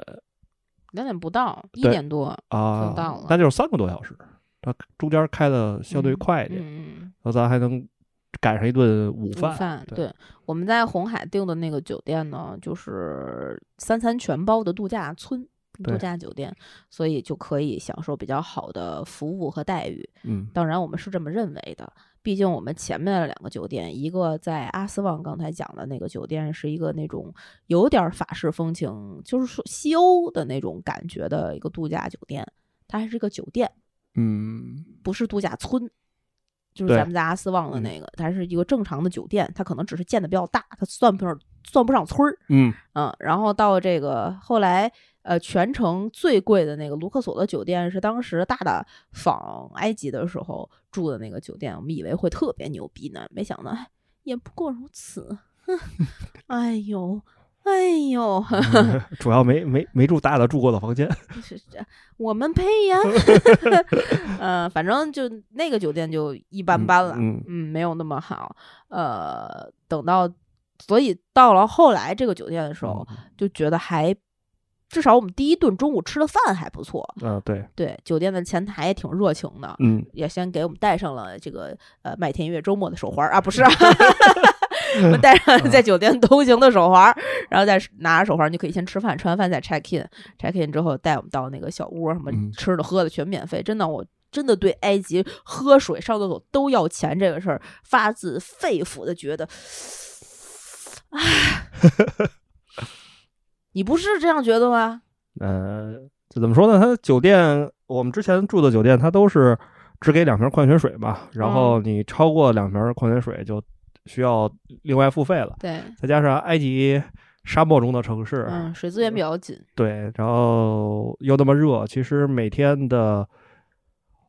两点不到，一点多啊就到了，那就是三个多小时。它中间开的相对嗯快一点。然后咱还能赶上一顿午饭午饭。对，我们在红海订的那个酒店呢，就是三餐全包的度假村、度假酒店，所以就可以享受比较好的服务和待遇。嗯当然，我们是这么认为的。毕竟我们前面的两个酒店，一个在阿斯旺，刚才讲的那个酒店是一个那种有点儿法式风情，就是说西欧的那种感觉的一个度假酒店，它还是个酒店，嗯不是度假村，就是咱们在阿斯旺的嗯那个，它是一个正常的酒店，它可能只是建的比较大，它算不上算不上村儿，嗯嗯，然后到这个后来，呃，全程最贵的那个卢克索的酒店是当时大大访埃及的时候住的那个酒店，我们以为会特别牛逼呢，没想到哎也不过如此，哼，哎呦。哎呦，主要没没没住大大住过的房间。是这，我们配呀。呃，反正就那个酒店就一般般了，嗯没有那么好。呃，等到，所以到了后来这个酒店的时候，就觉得还，至少我们第一顿中午吃的饭还不错。嗯、对，对，酒店的前台也挺热情的，嗯也先给我们带上了这个呃麦田月周末的手环儿啊，不是、啊。我们带上在酒店通行的手环儿，然后再拿着手环儿，你就可以先吃饭，吃完饭再 check in，check in 之后带我们到那个小屋，什么嗯吃的喝的全免费。真的，我真的对埃及喝水、上厕所都要钱这个事儿，发自肺腑的觉得，啊，你不是这样觉得吗？呃，这怎么说呢？他酒店我们之前住的酒店，它都是只给两瓶矿泉水嘛，然后你超过两瓶矿泉水就需要另外付费了。对，再加上埃及沙漠中的城市，嗯，水资源比较紧，对，然后又那么热，其实每天的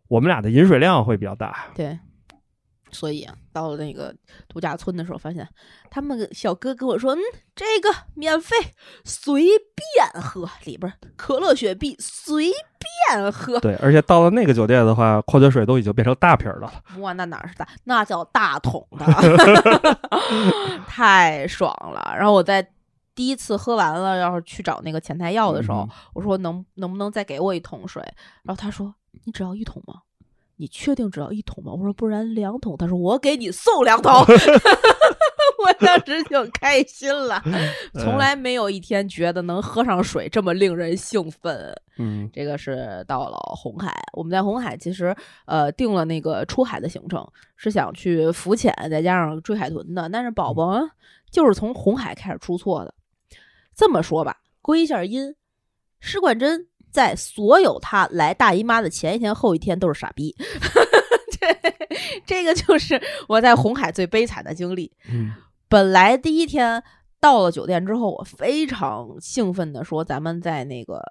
我们俩的饮水量会比较大。对。所以啊，到了那个度假村的时候，发现他们小哥跟我说：“嗯，这个免费，随便喝，里边可乐、雪碧随便喝。对，而且到了那个酒店的话，矿泉水都已经变成大瓶儿的了。哇，那哪是大，那叫大桶的，太爽了。然后我在第一次喝完了，要是去找那个前台要的时候，嗯我说能能不能再给我一桶水？然后他说：“你只要一桶吗？你确定只要一桶吗？”我说：“不然两桶。”他说：“我给你送两桶。”我当时就开心了，从来没有一天觉得能喝上水这么令人兴奋。嗯这个是到了红海，我们在红海其实呃定了那个出海的行程，是想去浮潜，再加上追海豚的。但是宝宝啊就是从红海开始出错的。这么说吧，归一下因，施冠珍在所有他来大姨妈的前一天、后一天都是傻逼。对这个就是我在红海最悲惨的经历。嗯本来第一天到了酒店之后，我非常兴奋的说，咱们在那个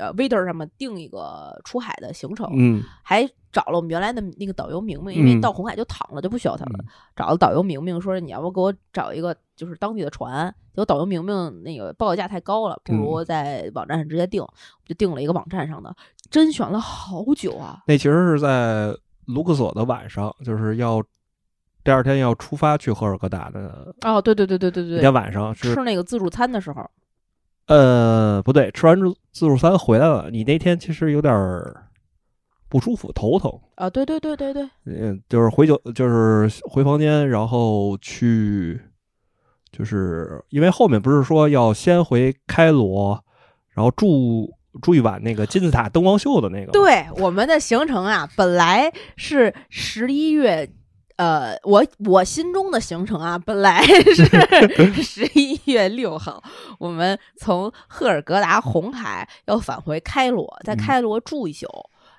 呃 Waiter 上面订一个出海的行程，嗯还找了我们原来的那个导游明明，因为嗯到红海就躺了，就不需要他了。嗯找了导游明明说你要不给我找一个就是当地的船，结果导游明明那个报价太高了，不嗯如在网站上直接订，就订了一个网站上的，甄选了好久啊。那其实是在卢克索的晚上，就是要第二天要出发去赫尔格达的哦，对对对对对对那天晚上吃那个自助餐的时候，呃不对，吃完自自助餐回来了，你那天其实有点儿不舒服，头疼。啊，对对对对对，嗯，就是回酒，就是回房间，然后去，就是因为后面不是说要先回开罗，然后住住一晚那个金字塔灯光秀的那个，对，我们的行程啊，本来是十一月。呃，我我心中的行程啊，本来是 十一月六号，我们从赫尔格达红海要返回开罗，在嗯开罗住一宿，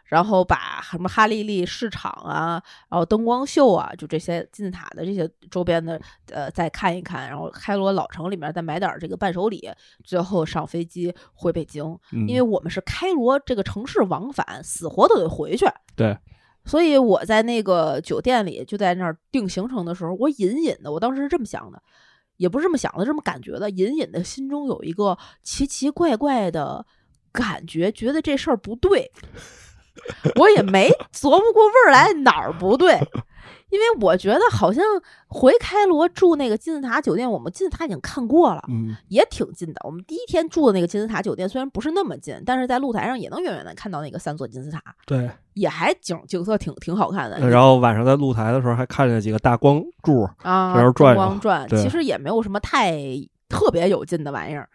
然后把什么哈利利市场啊，然后灯光秀啊，就这些金字塔的这些周边的呃再看一看，然后开罗老城里面再买点这个伴手礼，最后上飞机回北京。嗯，因为我们是开罗这个城市往返，死活都得回去。对，所以我在那个酒店里就在那儿定行程的时候，我隐隐的，我当时是这么想的，也不是这么想的，这么感觉的，隐隐的心中有一个奇奇怪怪的感觉，觉得这事儿不对。我也没琢磨过味儿来哪儿不对，因为我觉得好像回开罗住那个金字塔酒店，我们金字塔已经看过了，嗯也挺近的。我们第一天住的那个金字塔酒店虽然不是那么近，但是在露台上也能远远的看到那个三座金字塔，对，也还景景色挺挺好看的。然后晚上在露台的时候还看见几个大光柱，啊，转光转，其实也没有什么太特别有劲的玩意儿。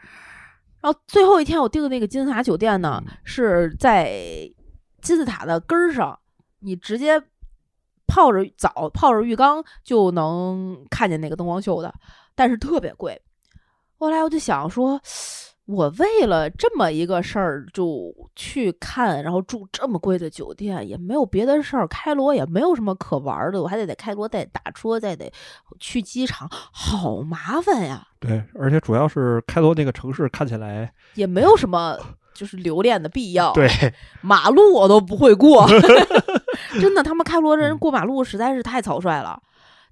然后最后一天我订的那个金字塔酒店呢，嗯是在金字塔的根儿上，你直接泡着澡、泡着浴缸就能看见那个灯光秀的，但是特别贵。后来我就想说，我为了这么一个事儿就去看，然后住这么贵的酒店，也没有别的事儿。开罗也没有什么可玩的，我还得在开罗再打车，再得去机场，好麻烦呀！对，而且主要是开罗那个城市看起来，也没有什么就是留恋的必要。对，马路我都不会过，真的，他们开罗人过马路实在是太草率了，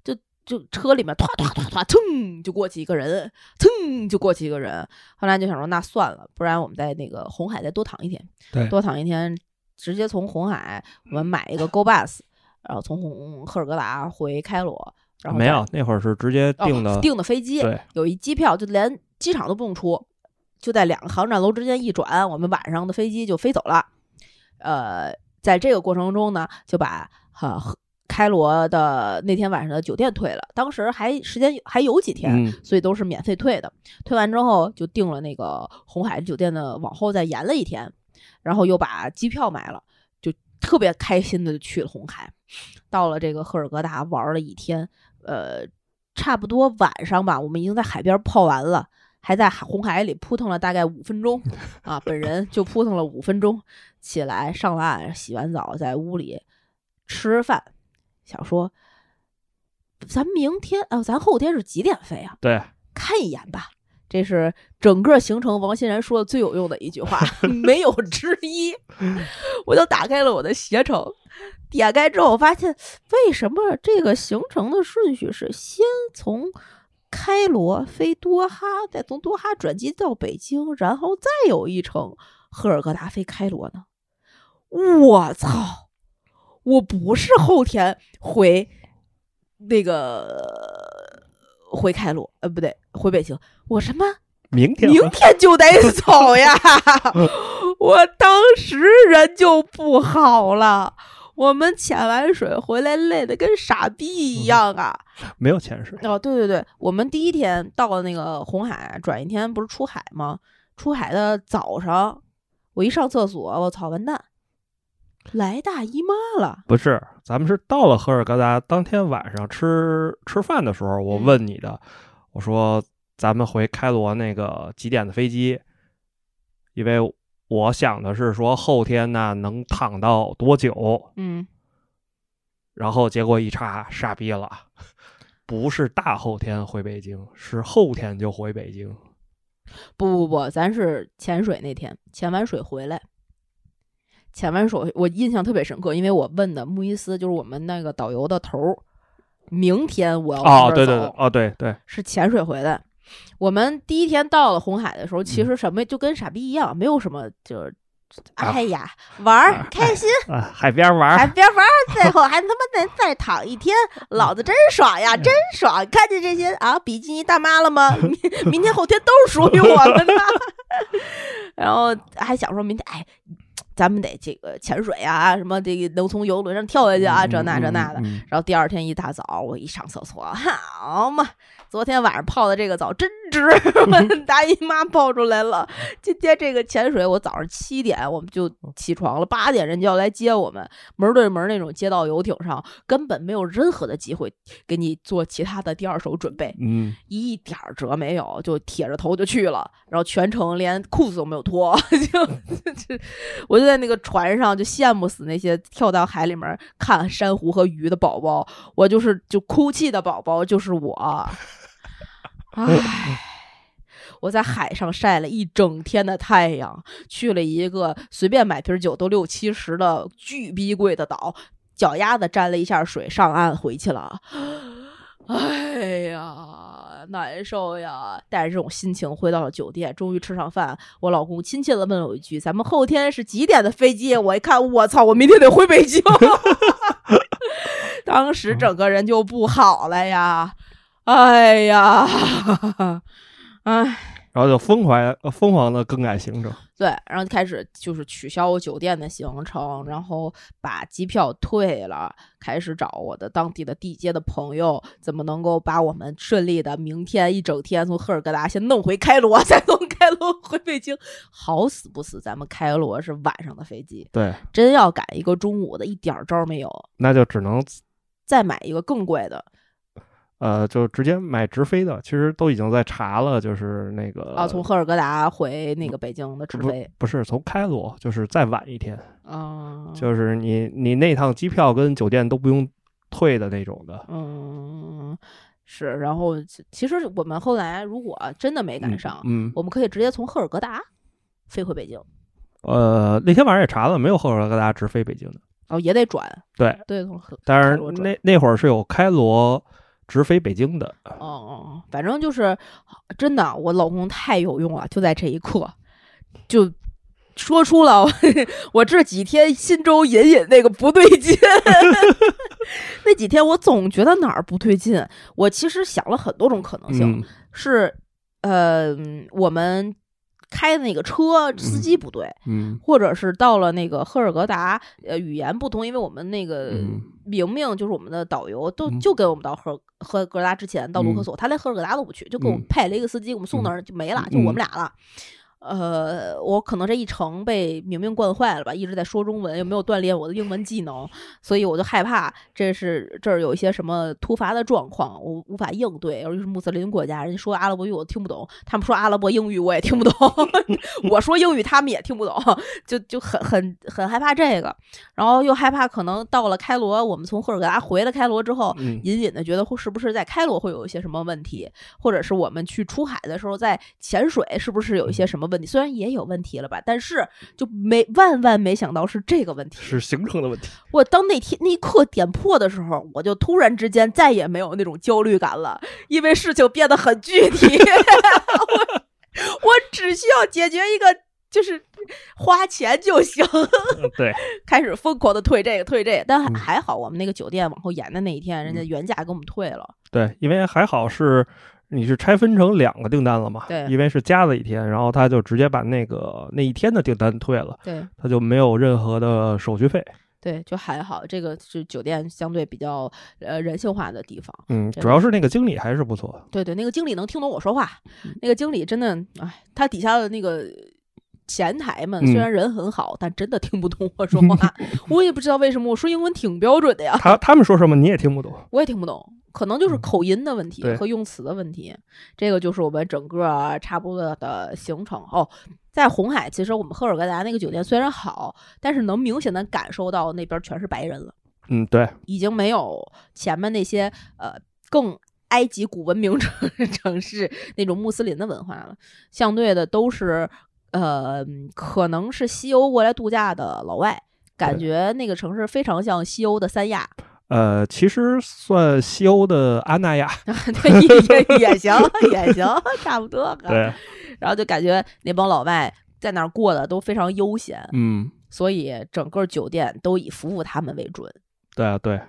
就就车里面唰唰唰唰，噌就过去一个人，噌就过去一个人。后来就想说，那算了，不然我们在那个红海再多躺一天，对多躺一天，直接从红海我们买一个 Go Bus，然后从红赫尔格达回开罗，然后没有那会儿是直接哦订的，订的飞机，对，有一机票，就连机场都不用出，就在两个航站楼之间一转，我们晚上的飞机就飞走了。呃，在这个过程中呢，就把哈、呃开罗的那天晚上的酒店退了，当时还时间还有几天，嗯所以都是免费退的。退完之后就订了那个红海酒店的，往后再延了一天，然后又把机票买了，就特别开心的就去了红海。到了这个赫尔格达玩了一天，呃，差不多晚上吧，我们已经在海边泡完了。还在海红海里扑腾了大概五分钟，啊，本人就扑腾了五分钟，起来上了岸，洗完澡，在屋里吃饭，想说，咱明天，呃，咱后天是几点飞啊？对，看一眼吧。这是整个行程王欣然说的最有用的一句话，没有之一。我就打开了我的携程，点开之后发现，为什么这个行程的顺序是先从开罗飞多哈，再从多哈转机到北京，然后再有一程赫尔格达飞开罗呢？我操！我不是后天回那个回开罗，呃，不对，回北京，我什么明天明天就得 走呀！我当时人就不好了。我们潜完水回来，累得跟傻逼一样啊！没有潜水，哦，对对对，我们第一天到了那个红海，转一天不是出海吗？出海的早上，我一上厕所，我操，完蛋，来大姨妈了。不是，咱们是到了赫尔格达当天晚上吃吃饭的时候，我嗯问你的，我说咱们回开罗那个几点的飞机？因为我想的是说后天呢能躺到多久，嗯，然后结果一查傻逼了，不是大后天回北京，是后天就回北京。不不不，咱是潜水那天潜完水回来，潜完水我印象特别深刻，因为我问的穆伊斯就是我们那个导游的头儿，明天我要往哦，对对对走，哦对对，是潜水回来。我们第一天到了红海的时候，其嗯实什么就跟傻逼一样，没有什么就是，啊哎呀，玩儿啊开心，啊，海边玩儿，海边玩儿，最后还他妈得再躺一天，老子真爽呀，真爽！看见这些啊，比基尼大妈了吗？明 明天后天都是属于我们的。然后还想说明天，哎，咱们得这个潜水啊，什么这个能从游轮上跳下去啊，这那这那的。然后第二天一大早，我一上厕所，好嘛，昨天晚上泡的这个澡真值，我大姨妈泡出来了。今天这个潜水，我早上七点我们就起床了，八点人就要来接我们，门对门那种街道游艇上，根本没有任何的机会给你做其他的第二手准备，嗯，一点儿辙没有，就铁着头就去了，然后全程连裤子都没有脱，就就我就在那个船上就羡慕死那些跳到海里面看珊瑚和鱼的宝宝，我就是就哭泣的宝宝就是我，唉。我在海上晒了一整天的太阳，去了一个随便买瓶酒都六七十的巨逼贵的岛，脚丫子沾了一下水，上岸回去了。哎呀，难受呀！带着这种心情回到了酒店，终于吃上饭。我老公亲切的问了我一句：“咱们后天是几点的飞机？”我一看，我操，我明天得回北京。当时整个人就不好了呀！哎呀，哎。然后就疯狂呃疯狂的更改行程，对，然后开始就是取消酒店的行程，然后把机票退了，开始找我的当地的地接的朋友，怎么能够把我们顺利的明天一整天从赫尔格达先弄回开罗，再从开罗回北京。好死不死，咱们开罗是晚上的飞机，对，真要赶一个中午的，一点儿招儿没有。那就只能再买一个更贵的呃，就直接买直飞的，其实都已经在查了，就是那个啊，从赫尔格达回那个北京的直飞不是从开罗，就是再晚一天，啊，就是你你那趟机票跟酒店都不用退的那种的，嗯，是，然后其其实我们后来如果真的没赶嗯上，嗯，我们可以直接从赫尔格达飞回北京，呃，那天晚上也查了，没有赫尔格达直飞北京的，哦，也得转，对，对，从赫，但是那那会儿是有开罗直飞北京的，哦哦，反正就是真的，我老公太有用了，就在这一刻，就说出了 我这几天心中隐隐那个不对劲。那几天我总觉得哪儿不对劲，我其实想了很多种可能性，嗯是呃，我们开的那个车司机不对，嗯。或者是到了那个赫尔格达，呃，语言不通，因为我们那个嗯。明明就是我们的导游，都嗯。就给我们到赫尔赫尔格达之前到卢克嗯。索，他连赫尔格达都不去，就给我们嗯。派了一个司机，我们送那儿就没了，就我们俩了。呃，我可能这一程被明明惯坏了吧，一直在说中文，又没有锻炼我的英文技能，所以我就害怕这是这儿有一些什么突发的状况，我无法应对。尤其是穆斯林国家，人家说阿拉伯语我听不懂，他们说阿拉伯英语我也听不懂，我说英语他们也听不懂，就就很很很害怕这个，然后又害怕可能到了开罗，我们从赫尔格达回了开罗之后，嗯隐隐的觉得会是不是在开罗会有一些什么问题，或者是我们去出海的时候在潜水是不是有一些什么问题？虽然也有问题了吧，但是就没万万没想到是这个问题。是行程的问题，我当那天那一刻点破的时候，我就突然之间再也没有那种焦虑感了，因为事情变得很具体，我我只需要解决一个。就是花钱就行，嗯对，开始疯狂的退这个退这个，但还好，我们那个酒店往后延的那一天，人家原价给我们退了。对，因为还好是你是拆分成两个订单了嘛，对因为是加了一天，然后他就直接把那个那一天的订单退了，对他就没有任何的手续费。对，就还好，这个是酒店相对比较呃人性化的地方。嗯，主要是那个经理还是不错。对对，那个经理能听懂我说话，嗯那个经理真的，哎，他底下的那个前台们嗯虽然人很好，但真的听不懂我说话。我也不知道为什么，我说英文挺标准的呀，他他们说什么你也听不懂。我也听不懂。可能就是嗯口音的问题和用词的问题，这个就是我们整个差不多的行程哦。在红海，其实我们赫尔格达那个酒店虽然好，但是能明显的感受到那边全是白人了。嗯，对，已经没有前面那些呃更埃及古文明城 城市那种穆斯林的文化了，相对的都是呃，可能是西欧过来度假的老外，感觉那个城市非常像西欧的三亚，呃，其实算西欧的安那亚，对，也也行，也行，差不多。对，然后就感觉那帮老外在那儿过的都非常悠闲，嗯，所以整个酒店都以服务他们为准。对啊，对，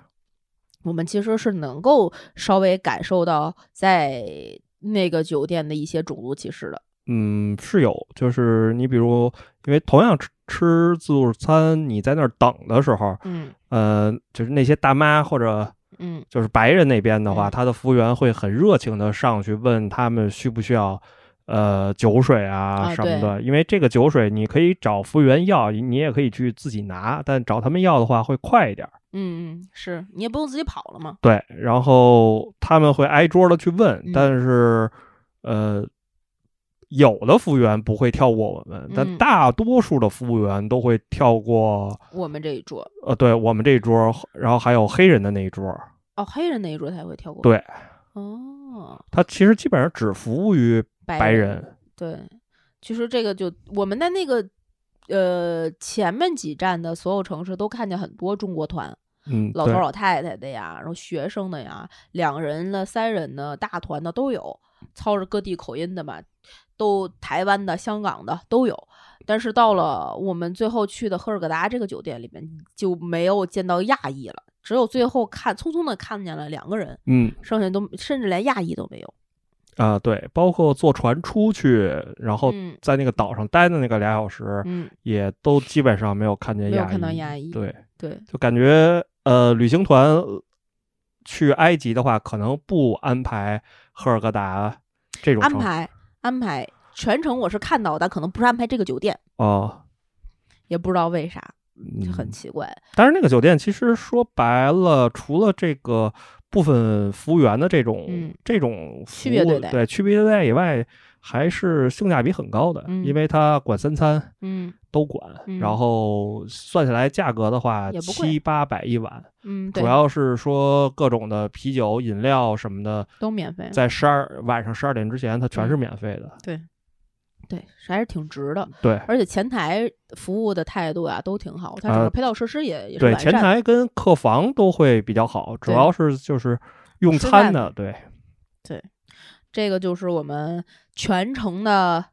我们其实是能够稍微感受到在那个酒店的一些种族歧视的。嗯，是有，就是你比如，因为同样吃吃自助餐，你在那儿等的时候，嗯呃，就是那些大妈或者嗯就是白人那边的话，嗯他的服务员会很热情的上去问他们需不需要呃酒水啊啊什么的，因为这个酒水你可以找服务员要，你也可以去自己拿，但找他们要的话会快一点儿。嗯嗯，是你也不用自己跑了嘛。对，然后他们会挨桌的去问，嗯但是呃，有的服务员不会跳过我们，嗯但大多数的服务员都会跳过我们这一桌呃，对我们这一桌，然后还有黑人的那一桌。哦，黑人那一桌才会跳过。对，哦，他其实基本上只服务于白白人。对，其实这个就我们在那个呃前面几站的所有城市都看见很多中国团，嗯，老头老太太的呀，然后学生的呀，两人的、三人的、大团的都有，操着各地口音的嘛，都台湾的、香港的都有。但是到了我们最后去的赫尔格达这个酒店里面，就没有见到亚裔了，只有最后看匆匆的看见了两个人，嗯剩下都甚至连亚裔都没有。啊，对，包括坐船出去，然后嗯在那个岛上待的那个俩小时，嗯，也都基本上没有看见亚裔。没有看到亚裔。对，对，就感觉呃，旅行团呃去埃及的话，可能不安排赫尔格达这种安排安排全程我是看到，但可能不是安排这个酒店，哦，也不知道为啥，很奇怪。但是那个酒店其实说白了，除了这个部分服务员的这种、嗯。这种区别对待对？区别对待以外，还是性价比很高的，嗯因为它管三餐嗯都管，嗯然后算下来价格的话七八百一晚，嗯，主，要是说各种的啤酒、饮料什么的，都免费。在十二晚上十二点之前，它全是嗯免费的。对，对，还是挺值的。对而且前台服务的态度啊都挺好，它整啊个配套设施也、也是对，前。台跟客房都会比较好，主要是就是用餐的，对，这个就是我们全程的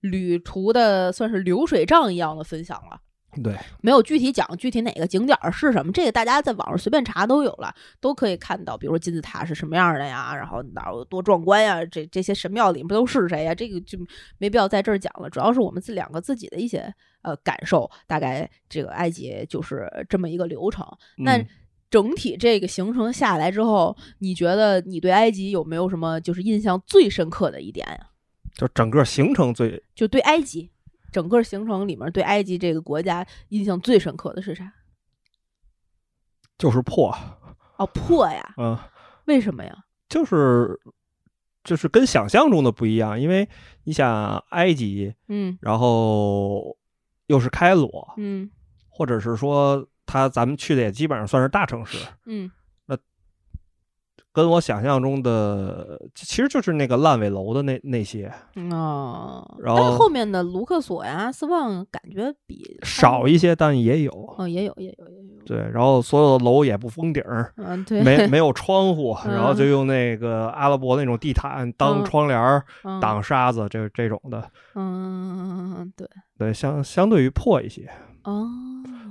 旅途的算是流水账一样的分享了。对，没有具体讲具体哪个景点儿是什么，这个大家在网上随便查都有了，都可以看到。比如说金字塔是什么样的呀，然后哪儿有多壮观呀，这这些神庙里面都是谁呀？这个就没必要在这儿讲了。主要是我们自两个自己的一些呃感受，大概这个埃及就是这么一个流程。那嗯整体这个行程下来之后，你觉得你对埃及有没有什么就是印象最深刻的一点呀？就整个行程最就对埃及整个行程里面，对埃及这个国家印象最深刻的是啥？就是破，哦，破呀？嗯，为什么呀？就是就是跟想象中的不一样，因为你想埃及，嗯然后又是开罗，嗯或者是说他咱们去的也基本上算是大城市，嗯。那跟我想象中的其实就是那个烂尾楼的那那些哦，然后后面的卢克索呀、斯旺感觉比少一些，但也有。哦，也有也有也有，对，然后所有的楼也不封顶儿，嗯对，没 没有窗户，然后就嗯。用那个阿拉伯那种地毯当嗯窗帘挡沙子，这这种的，嗯对。对，相相对于破一些，哦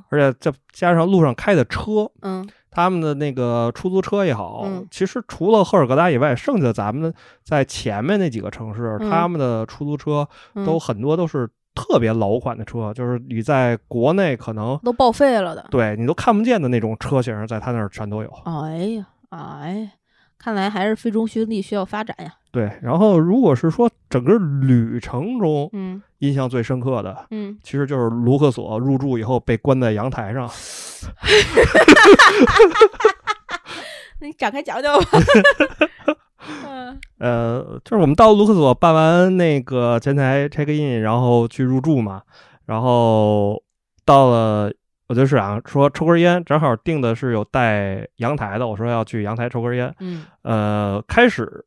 而且再加上路上开的车，嗯他们的那个出租车也好，嗯其实除了赫尔格达以外，剩下的咱们在前面那几个城市，嗯他们的出租车嗯都很多都是特别老款的车，就是你在国内可能都报废了的。对你都看不见的那种车型，在他那儿全都有。哎呀哎呀，看来还是非中兄弟需要发展呀。对，然后如果是说整个旅程中嗯印象最深刻的，嗯，其实就是卢克索入住以后被关在阳台上。那 你展开讲讲吧。嗯呃，就是我们到卢克索办完那个前台 check in，然后去入住嘛，然后到了我就是想说抽根烟，正好订的是有带阳台的，我说要去阳台抽根烟。嗯呃，开始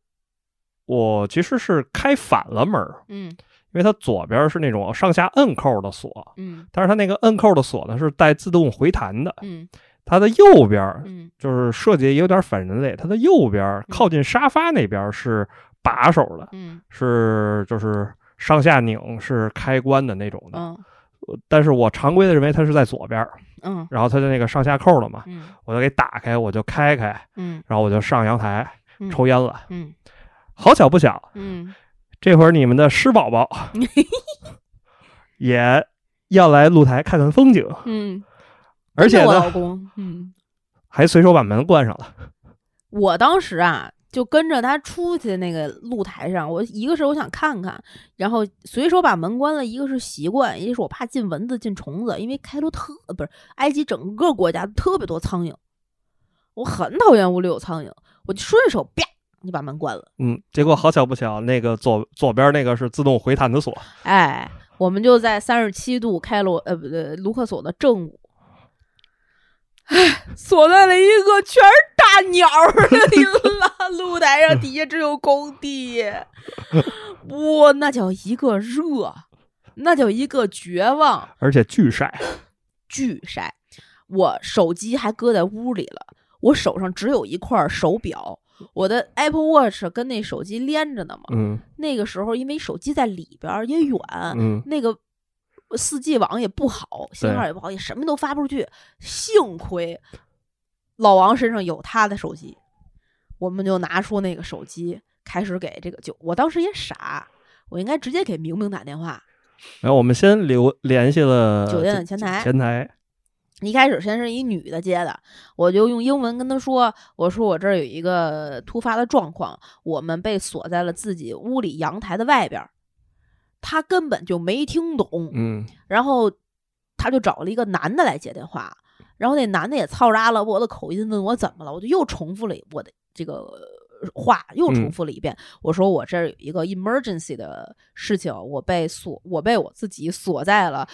我其实是开反了门儿，嗯。因为它左边是那种上下摁扣的锁，嗯。但是它那个摁扣的锁呢是带自动回弹的，嗯。它的右边嗯。就是设计也有点反人类，它的右边靠近沙发那边是把手的，嗯。是就是上下拧是开关的那种的。嗯。但是我常规的认为它是在左边，嗯。然后它的那个上下扣了嘛，嗯。我就给打开，我就开开，嗯。然后我就上阳台嗯。抽烟了。嗯好巧不巧，嗯这会儿你们的狮宝宝 也要来露台看看风景，嗯，而且呢我老公，嗯，还随手把门关上了。我当时啊。就跟着他出去那个露台上，我一个是我想看看，然后随手把门关了，一个是习惯，一个是我怕进蚊子进虫子，因为开罗特不是埃及整个国家特别多苍蝇，我很讨厌屋里有苍蝇，我就顺手啪就把门关了。嗯，结果好巧不巧，那个左左边那个是自动回弹的锁，哎，我们就在三十七度开罗呃不对卢克索的正午，哎，锁在了一个全是大鸟儿的地方。露台上底下只有工地，哇，那叫一个热，那叫一个绝望，而且巨晒。巨晒。我手机还搁在屋里了，我手上只有一块手表，我的 Apple Watch 跟那手机连着呢嘛。嗯那个时候因为手机在里边儿也远，嗯那个四 G 网也不好，信号也不好，也什么都发不出去。幸亏老王身上有他的手机，我们就拿出那个手机开始给这个就我当时也傻，我应该直接给明明打电话。然后我们先留联系了酒店的前台前台，一开始先是一女的接的，我就用英文跟她说：“我说我这儿有一个突发的状况，我们被锁在了自己屋里阳台的外边儿。”她根本就没听懂，嗯然后她就找了一个男的来接电话，然后那男的也操着阿拉伯的口音问我怎么了，我就又重复了我的这个话，又重嗯复了一遍。我说我这儿有一个 emergency 的事情，我被锁，我被我自己锁在了。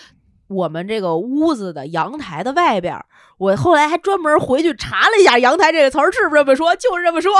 我们这个屋子的阳台的外边儿，我后来还专门回去查了一下“阳台”这个词儿是不是这么说，就是这么说。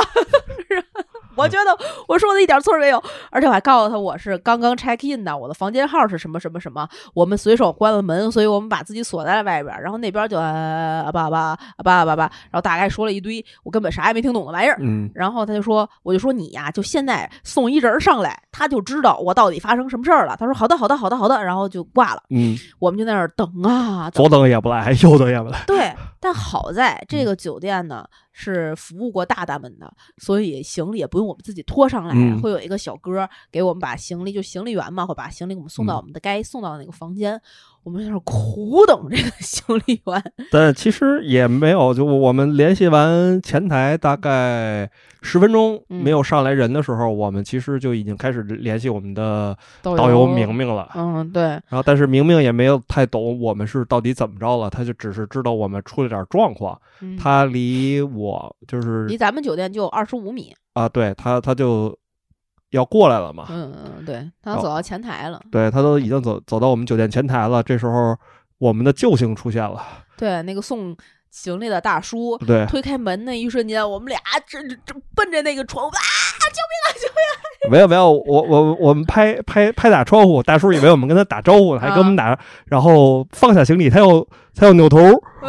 我觉得我说的一点错儿没有，而且我还告诉他我是刚刚 check in 的，我的房间号是什么什么什么，我们随手关了门，所以我们把自己锁在了外边儿，然后那边就啊吧吧吧吧吧，然后大概说了一堆我根本啥也没听懂的玩意儿。嗯然后他就说，我就说你呀，就现在送一人儿上来，他就知道我到底发生什么事儿了。他说好的，好的，好的，好的，然后就挂了。嗯，我们就在那儿等啊等左等也不来，右等也不来。对，但好在嗯这个酒店呢是服务过大大们的，所以行李也不用我们自己拖上来，嗯会有一个小哥给我们把行李，就行李员嘛，会把行李给我们送到嗯我们的该送到的那个房间。我们在那儿苦等这个行李员，但其实也没有，就我们联系完前台大概十分钟嗯没有上来人的时候，我们其实就已经开始联系我们的导导游明。明了。嗯，对，然后，但是明明也没有太懂我们是到底怎么着了，他就只是知道我们出了点状况。嗯他离我就是离咱们酒店就二十五米。啊，对他他就要过来了嘛。嗯嗯，对，他哦走到前台了。对他都已经走走到我们酒店前台了，这时候我们的救星出现了。对，那个送行李的大叔对，推开门那一瞬间，我们俩这这这奔着那个床，啊，救命啊，救命啊！没有没有，我我我们拍拍拍打窗户，大叔以为我们跟他打招呼，还跟我们打，然后放下行李，他又他又扭头，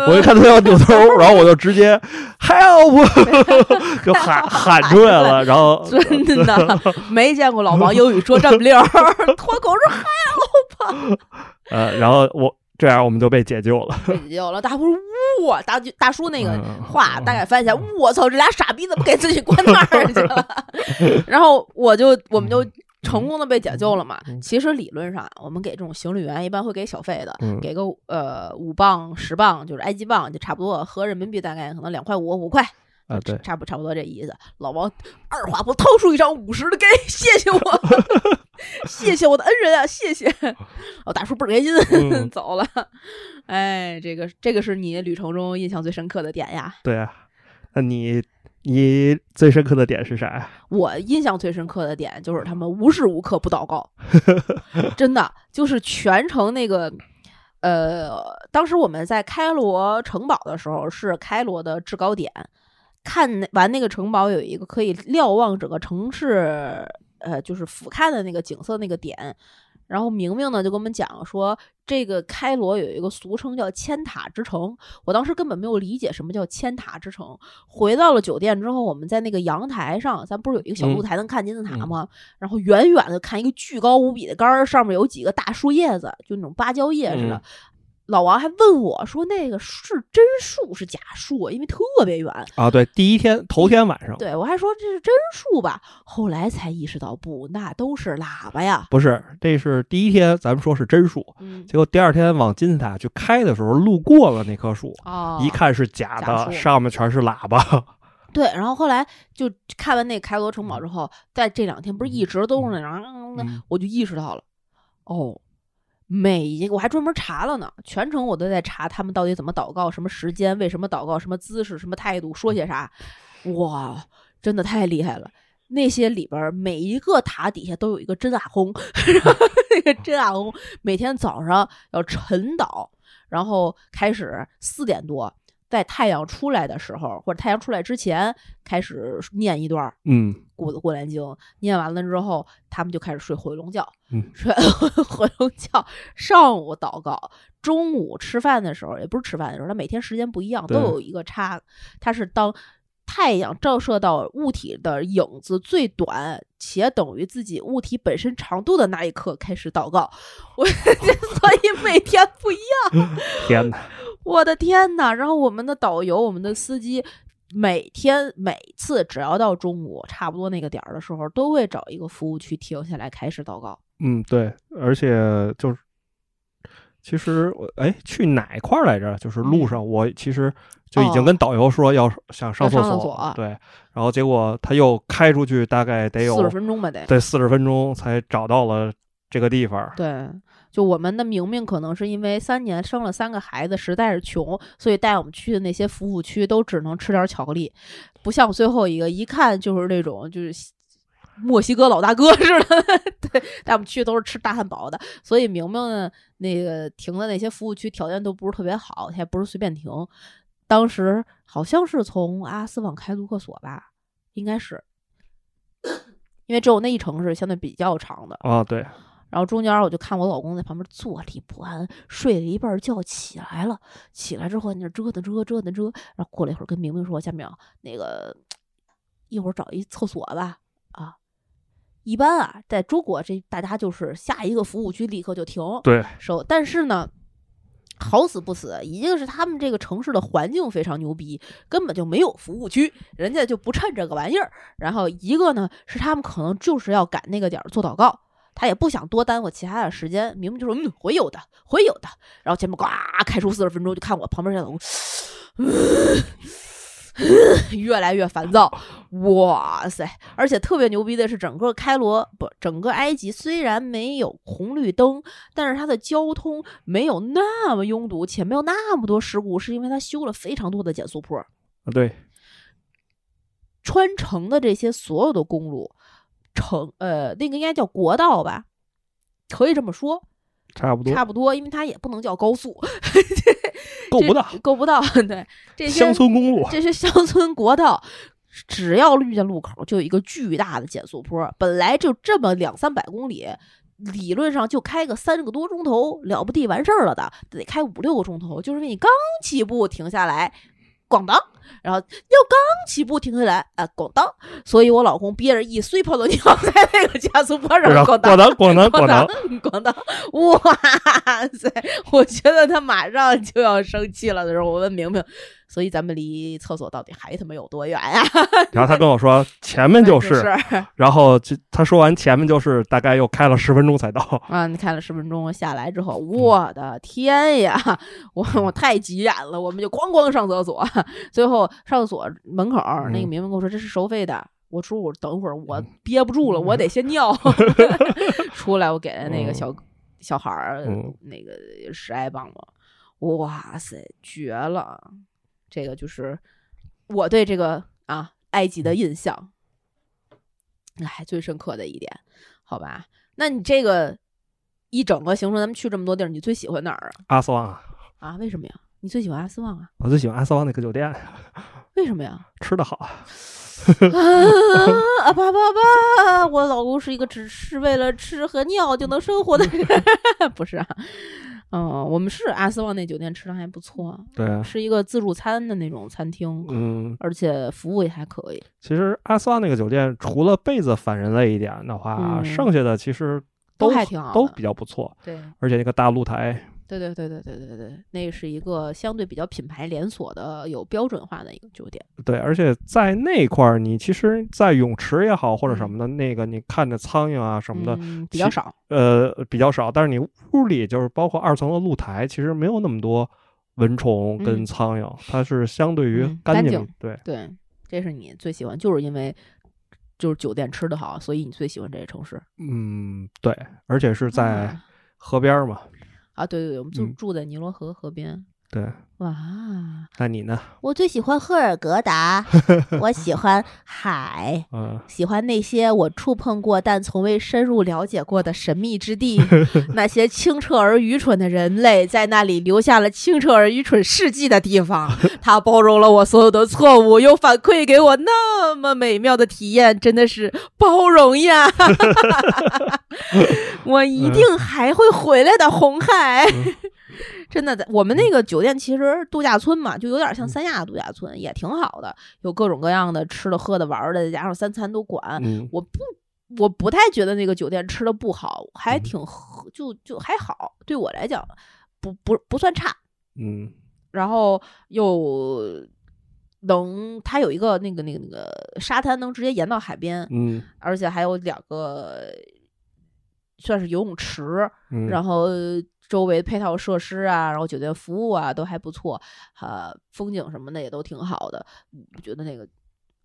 我一看他要扭头，然后我就直接 help，就喊喊出来了，然后真的没见过老王英语说这么溜，脱口是呃，然后我这样我们就被解救了。被解救了。大叔说哇，大大叔那个嗯话大概翻译一下，我操，这俩傻逼怎么给自己关那儿去了？然后我就我们就成功的被解救了嘛。嗯其实理论上，我们给这种行李员一般会给小费的，嗯给个呃五磅、十磅，就是埃及镑，就差不多合人民币大概可能两块五、五块。啊，对，差不差不多这意思。老王二话不掏出一张五十的给，谢谢我，谢谢我的恩人啊，谢谢。哦，大叔倍儿开心，嗯 走了。哎，这个这个是你旅程中印象最深刻的点呀。对啊。那你你最深刻的点是啥呀？我印象最深刻的点就是他们无时无刻不祷告，真的就是全程那个。呃，当时我们在开罗城堡的时候是开罗的制高点，看完那个城堡有一个可以瞭望整个城市，呃，就是俯瞰的那个景色那个点。然后明明呢就跟我们讲说，这个开罗有一个俗称叫千塔之城。我当时根本没有理解什么叫千塔之城。回到了酒店之后，我们在那个阳台上，咱不是有一个小露台能看金字塔吗？然后远远的看一个巨高无比的杆儿，上面有几个大树叶子，就那种芭蕉叶似的。老王还问我说：“那个是真树是假树？因为特别远啊。”对，第一天头天晚上，对我还说这是真树吧，后来才意识到不，那都是喇叭呀。不是，这是第一天咱们说是真树，结果第二天往金字塔去开的时候，路过了那棵树，一看是假的，上面全是喇叭。对，然后后来就看完那开罗城堡之后，在这两天不是一直都是那样，我就意识到了，哦。每一个我还专门查了呢，全程我都在查他们到底怎么祷告，什么时间，为什么祷告，什么姿势，什么态度，说些啥，哇，真的太厉害了！那些里边每一个塔底下都有一个真阿訇，那个真阿訇每天早上要晨祷，然后开始四点多。在太阳出来的时候，或者太阳出来之前，开始念一段嗯，古的《过兰经》。念完了之后，他们就开始睡回笼觉。嗯，睡 回笼觉。上午祷告，中午吃饭的时候，也不是吃饭的时候，他每天时间不一样，都有一个差。他是当太阳照射到物体的影子最短且等于自己物体本身长度的那一刻开始祷告。我 所以每天不一样。天哪！我的天呐！然后我们的导游、我们的司机，每天每次只要到中午差不多那个点儿的时候，都会找一个服务区停下来开始祷告。嗯，对，而且就是，其实我哎去哪块儿来着？就是路上我其实就已经跟导游说要想上厕所，对，然后结果他又开出去大概得有四十分钟吧，得对四十分钟才找到了这个地方。对。就我们的明明可能是因为三年生了三个孩子，实在是穷，所以带我们去的那些服务区都只能吃点巧克力，不像最后一个一看就是那种就是墨西哥老大哥 似的，对，带我们去都是吃大汉堡的。所以明明，那个停的那些服务区条件都不是特别好，也不是随便停。当时好像是从阿斯旺开卢克索吧，应该是，因为只有那一程是相对比较长的啊，对。然后中间我就看我老公在旁边坐立不安，睡了一半觉起来了。起来之后在那折腾折腾折腾折，然后过了一会儿跟明明说：“夏明，那个一会儿找一厕所吧。”啊，一般啊，在中国这大家就是下一个服务区立刻就停。对，收。但是呢，好死不死，一个是他们这个城市的环境非常牛逼，根本就没有服务区，人家就不趁这个玩意儿。然后一个呢，是他们可能就是要赶那个点儿做祷告。他也不想多耽误其他的时间，明明就说嗯会有的，会有的。然后前面呱开出四十分钟，就看我旁边这老公，越来越烦躁。哇塞！而且特别牛逼的是，整个开罗不，整个埃及虽然没有红绿灯，但是它的交通没有那么拥堵，且没有那么多事故，是因为它修了非常多的减速坡。啊，对，穿城的这些所有的公路。城呃，那个应该叫国道吧，可以这么说，差不多，差不多，因为它也不能叫高速，够不到，够不到。对，这些乡村公路，这些乡村国道，只要遇见路口，就有一个巨大的减速坡。本来就这么两三百公里，理论上就开个三个多钟头了不地完事儿了的，得开五六个钟头，就是你刚起步停下来，咣当。然后又刚起步停下来，啊，咣当！所以我老公憋着一碎泡尿在那个加速坡上，咣当，咣当，咣当，咣当！哇塞！我觉得他马上就要生气了的时候，我问明明，所以咱们离厕所到底还他妈有多远呀？然后他跟我说前面就是，然后就他说完前面就是，大概又开了十分钟才到。啊，你开了十分钟下来之后，我的天呀！我我太急眼了，我们就咣咣上厕所，最后。上厕所门口，那个明明跟我说这是收费的。我说我等会儿我憋不住了，我得先尿。出来我给了那个小小孩儿那个十埃镑嘛，哇塞，绝了！这个就是我对这个啊埃及的印象，哎，最深刻的一点，好吧？那你这个一整个行程咱们去这么多地儿，你最喜欢哪儿啊？阿斯旺啊，啊，为什么呀？你最喜欢阿斯旺啊？我最喜欢阿斯旺那个酒店，为什么呀？吃的好。啊爸爸爸！我老公是一个只是为了吃和尿就能生活的人，不是啊？嗯，我们是阿斯旺那酒店吃的还不错，对啊，是一个自助餐的那种餐厅，嗯，而且服务也还可以。其实阿斯旺那个酒店除了被子反人类一点的话，嗯剩下的其实都都还挺好的都比较不错。对，而且那个大露台，对对对对对对对，那是一个相对比较品牌连锁的、有标准化的一个酒店。对，而且在那块儿，你其实，在泳池也好或者嗯什么的，那个你看着苍蝇啊什么的，嗯、比较少。呃，比较少。但是你屋里就是包括二层的露台，其实没有那么多蚊虫跟嗯苍蝇，它是相对于嗯干净。对，对，这是你最喜欢，就是因为就是酒店吃的好，所以你最喜欢这个城市。嗯，对，而且是在啊河边儿嘛。啊，对对对，我们就嗯住在尼罗河河边。对，哇，那你呢？我最喜欢赫尔格达，我喜欢海，嗯，喜欢那些我触碰过但从未深入了解过的神秘之地，那些清澈而愚蠢的人类在那里留下了清澈而愚蠢事迹的地方。它包容了我所有的错误，又反馈给我那么美妙的体验，真的是包容呀！我一定还会回来的，红海。真的的，我们那个酒店其实度假村嘛，就有点像三亚度假村，也挺好的，有各种各样的吃的、喝的、玩的，再加上三餐都管。嗯。我不，我不太觉得那个酒店吃的不好，还嗯挺就就还好，对我来讲不不不算差。嗯。然后又能，它有一个那个那个那个沙滩，能直接沿到海边，嗯。而且还有两个算是游泳池，嗯，然后周围配套设施啊，然后酒店服务啊都还不错，呃，风景什么的也都挺好的。我觉得那个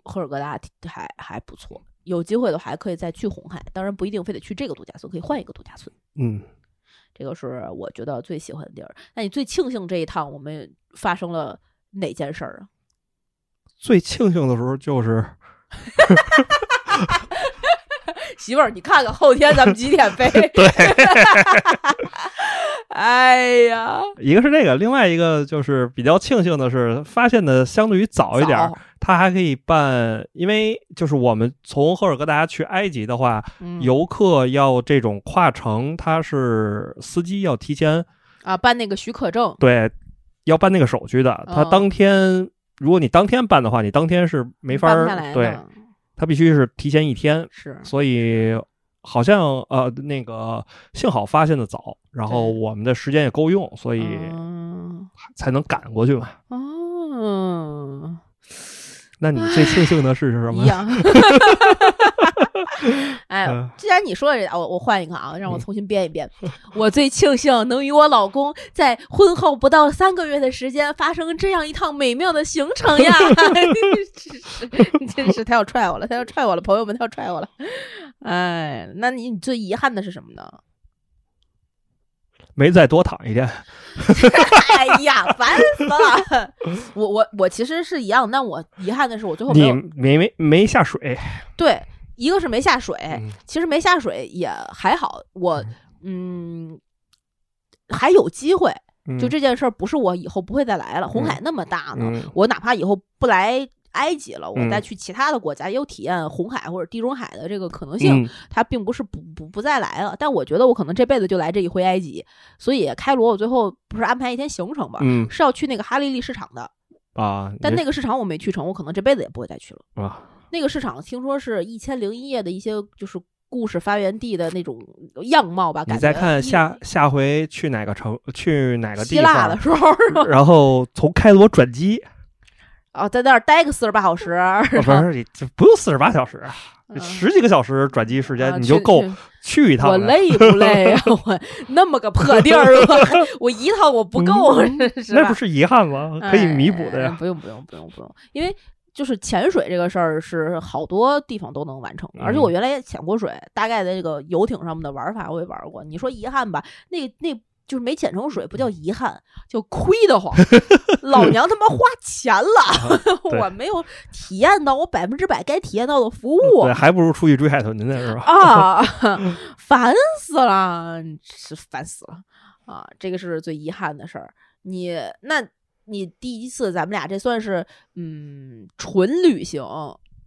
赫尔格达还还不错，有机会的话还可以再去红海，当然不一定非得去这个度假村，可以换一个度假村。嗯这个是我觉得最喜欢的地儿。那你最庆幸这一趟我们发生了哪件事儿啊？最庆幸的时候就是 媳妇儿，你看看后天咱们几点飞？对，哎呀，一个是这个，另外一个就是比较庆幸的是，发现的相对于早一点儿早，它还可以办，因为就是我们从赫尔格达去埃及的话，嗯游客要这种跨城，他是司机要提前啊，办那个许可证，对要办那个手续的，他嗯当天。如果你当天办的话，你当天是没法儿对，的他必须是提前一天，是所以好像呃那个幸好发现的早，然后我们的时间也够用，所以嗯才能赶过去嘛。哦，那你最庆幸的是什么一？样。哎嗯，既然你说了这个，我我换一个啊，让我嗯重新编一编。我最庆幸能与我老公在婚后不到三个月的时间发生这样一趟美妙的行程呀！真是，真是，他要踹我了，他要踹我了，朋友们，他要踹我了。哎，那你你最遗憾的是什么呢？没再多躺一天。哎呀，烦死了！我我我其实是一样，但我遗憾的是我最后没没没没下水，对，一个是没下水，嗯其实没下水也还好，我嗯还有机会。就嗯这件事儿，不是我以后不会再来了。红海那么大呢，嗯我哪怕以后不来埃及了，我再嗯去其他的国家也有体验红海或者地中海的这个可能性。嗯它并不是不不不再来了，但我觉得我可能这辈子就来这一回埃及。所以开罗我最后不是安排一天行程吧，嗯是要去那个哈利利市场的，啊，但那个市场我没去成，我可能这辈子也不会再去了。啊，那个市场听说是一千零一夜的一些就是故事发源地的那种样貌吧，感觉你再看下下回去哪个城，去哪个地希腊的方，时候？然后从开罗转机，啊，在那儿待个四十八小时，啊 不是你这不用四十八小时，嗯十几个小时转机时啊间你就够去去一趟的。我累不累啊？我那么个破地儿，我 我一趟我不够，那不？是遗憾吗？可以弥补的哎呀。不用不用不用不用，因为就是潜水这个事儿是好多地方都能完成的，而且嗯我原来也潜过水，大概的这个游艇上面的玩法我也玩过。你说遗憾吧，那那就是没潜成水，不叫遗憾，叫亏得慌。老娘他妈花钱了，我没有体验到我百分之百该体验到的服务对，还不如出去追海豚去呢，是吧？啊，烦死了，是烦死了啊！这个是最遗憾的事儿。你那，你第一次咱们俩这算是嗯纯旅行，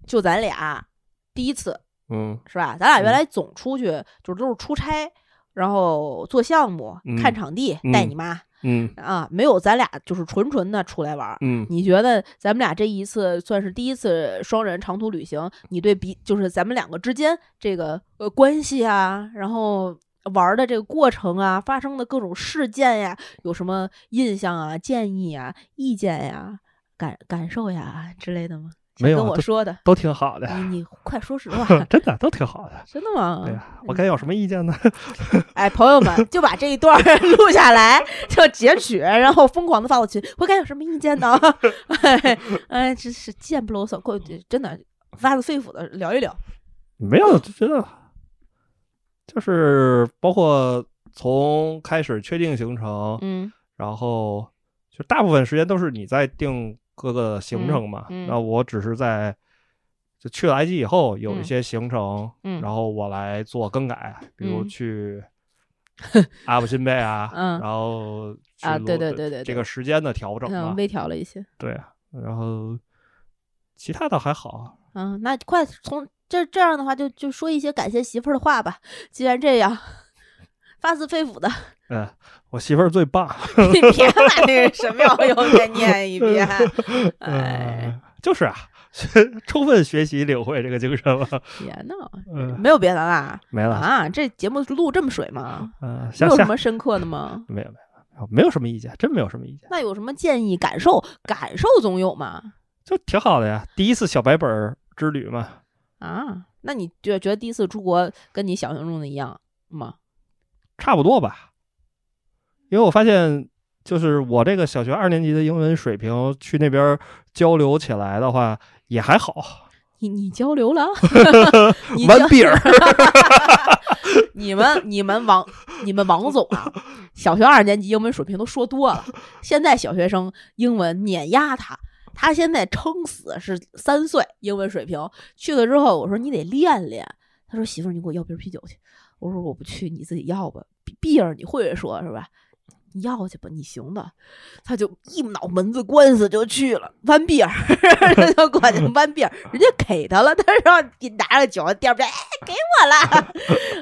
就咱俩第一次嗯是吧？咱俩原嗯来总出去就是都是出差，然后做项目、看嗯场地，带嗯你妈嗯啊，没有咱俩就是纯纯的出来玩儿。嗯，你觉得咱们俩这一次算是第一次双人长途旅行？你对比就是咱们两个之间这个呃关系啊，然后玩儿的这个过程啊，发生的各种事件呀，有什么印象啊、建议啊、意见呀、感感受呀之类的吗？没有跟我说的，都挺好的，你你快说实 话，真的都挺好的。真的吗？对呀，我该有什么意见呢？哎，朋友们，就把这一段 录下来，就截取，然后疯狂的发到群。我该有什么意见呢？哎，哎，真是贱不啰嗦，过真的发自肺腑的聊一聊。没有，就觉得就是包括从开始确定行程，嗯然后就大部分时间都是你在定各个行程嘛。嗯嗯那我只是在就去了埃及以后有一嗯些行程，嗯然后我来做更改，比如嗯去 阿布辛贝啊，嗯然后去啊，对对对对，这个时间的调整微调了一些。对，然后其他倒还好。嗯，那快从这这样的话就，就说一些感谢媳妇儿的话吧。既然这样，发自肺腑的，嗯，我媳妇儿最棒。你别把那个神庙又再念一遍。哎，嗯，就是啊，充分学习领会这个精神了。别闹，嗯，没有别的啦。没了。啊，这节目录这么水吗？嗯，没有什么深刻的吗？没有没有没有什么意见，真没有什么意见，那有什么建议、感受？感受总有嘛？就挺好的呀。第一次小白本儿之旅嘛，啊，那你就觉得第一次出国跟你想象中的一样吗？差不多吧。因为我发现，就是我这个小学二年级的英文水平，去那边交流起来的话也还好。你你交流了？完比儿，你们你们王你们王总啊，小学二年级英文水平都说多了，现在小学生英文碾压他。他现在撑死是三岁英文水平，去了之后我说你得练练。他说媳妇儿你给我要瓶啤酒去。我说我不去，你自己要吧。比比儿你会说是吧？你要去吧，你行的。他就一脑门子官司就去了，弯比尔 就过去弯比尔，人家给他了，他让你拿着酒垫不垫，哎，给我了。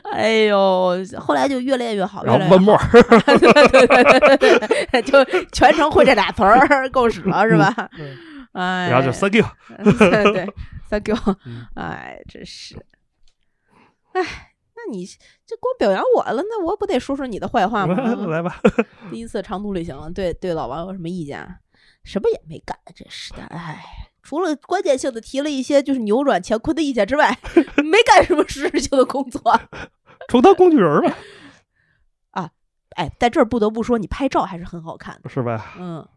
哎呦，后来就越练越好，越然后温练越好。沫儿，对对对对对对，就全程会这俩词儿，够使了是吧？嗯哎，然后就 thank you。对 对，thank you 嗯。哎，真是，哎，那你这光表扬我了，那我不得说说你的坏话吗？来吧，第一次长途旅行，对对老王有什么意见？啊什么也没干，真是的，哎。除了关键性的提了一些就是扭转乾坤的意见之外，没干什么实质性的工作。充当工具人吧。啊，哎，在这儿不得不说，你拍照还是很好看的。是吧？嗯，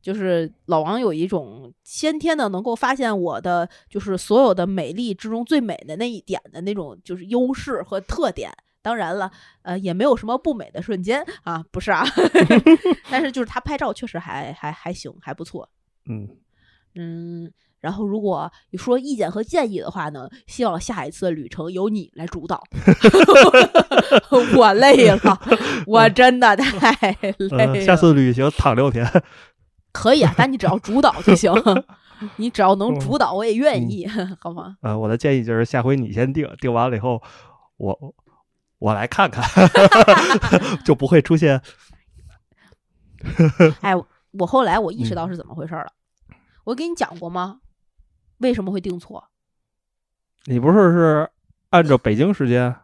就是老王有一种先天的能够发现我的就是所有的美丽之中最美的那一点的那种就是优势和特点。当然了，呃，也没有什么不美的瞬间啊，不是啊，但是就是他拍照确实还还还行，还不错。嗯，嗯，然后如果你说意见和建议的话呢，希望下一次旅程由你来主导。我累了，我真的太累了。嗯，下次旅行躺六天，可以啊，但你只要主导就行。你只要能嗯主导，我也愿意，好吗？呃，我的建议就是下回你先定，定完了以后，我我来看看，就不会出现哎，我后来我意识到嗯是怎么回事了。我给你讲过吗？为什么会定错？你不是是按照北京时间，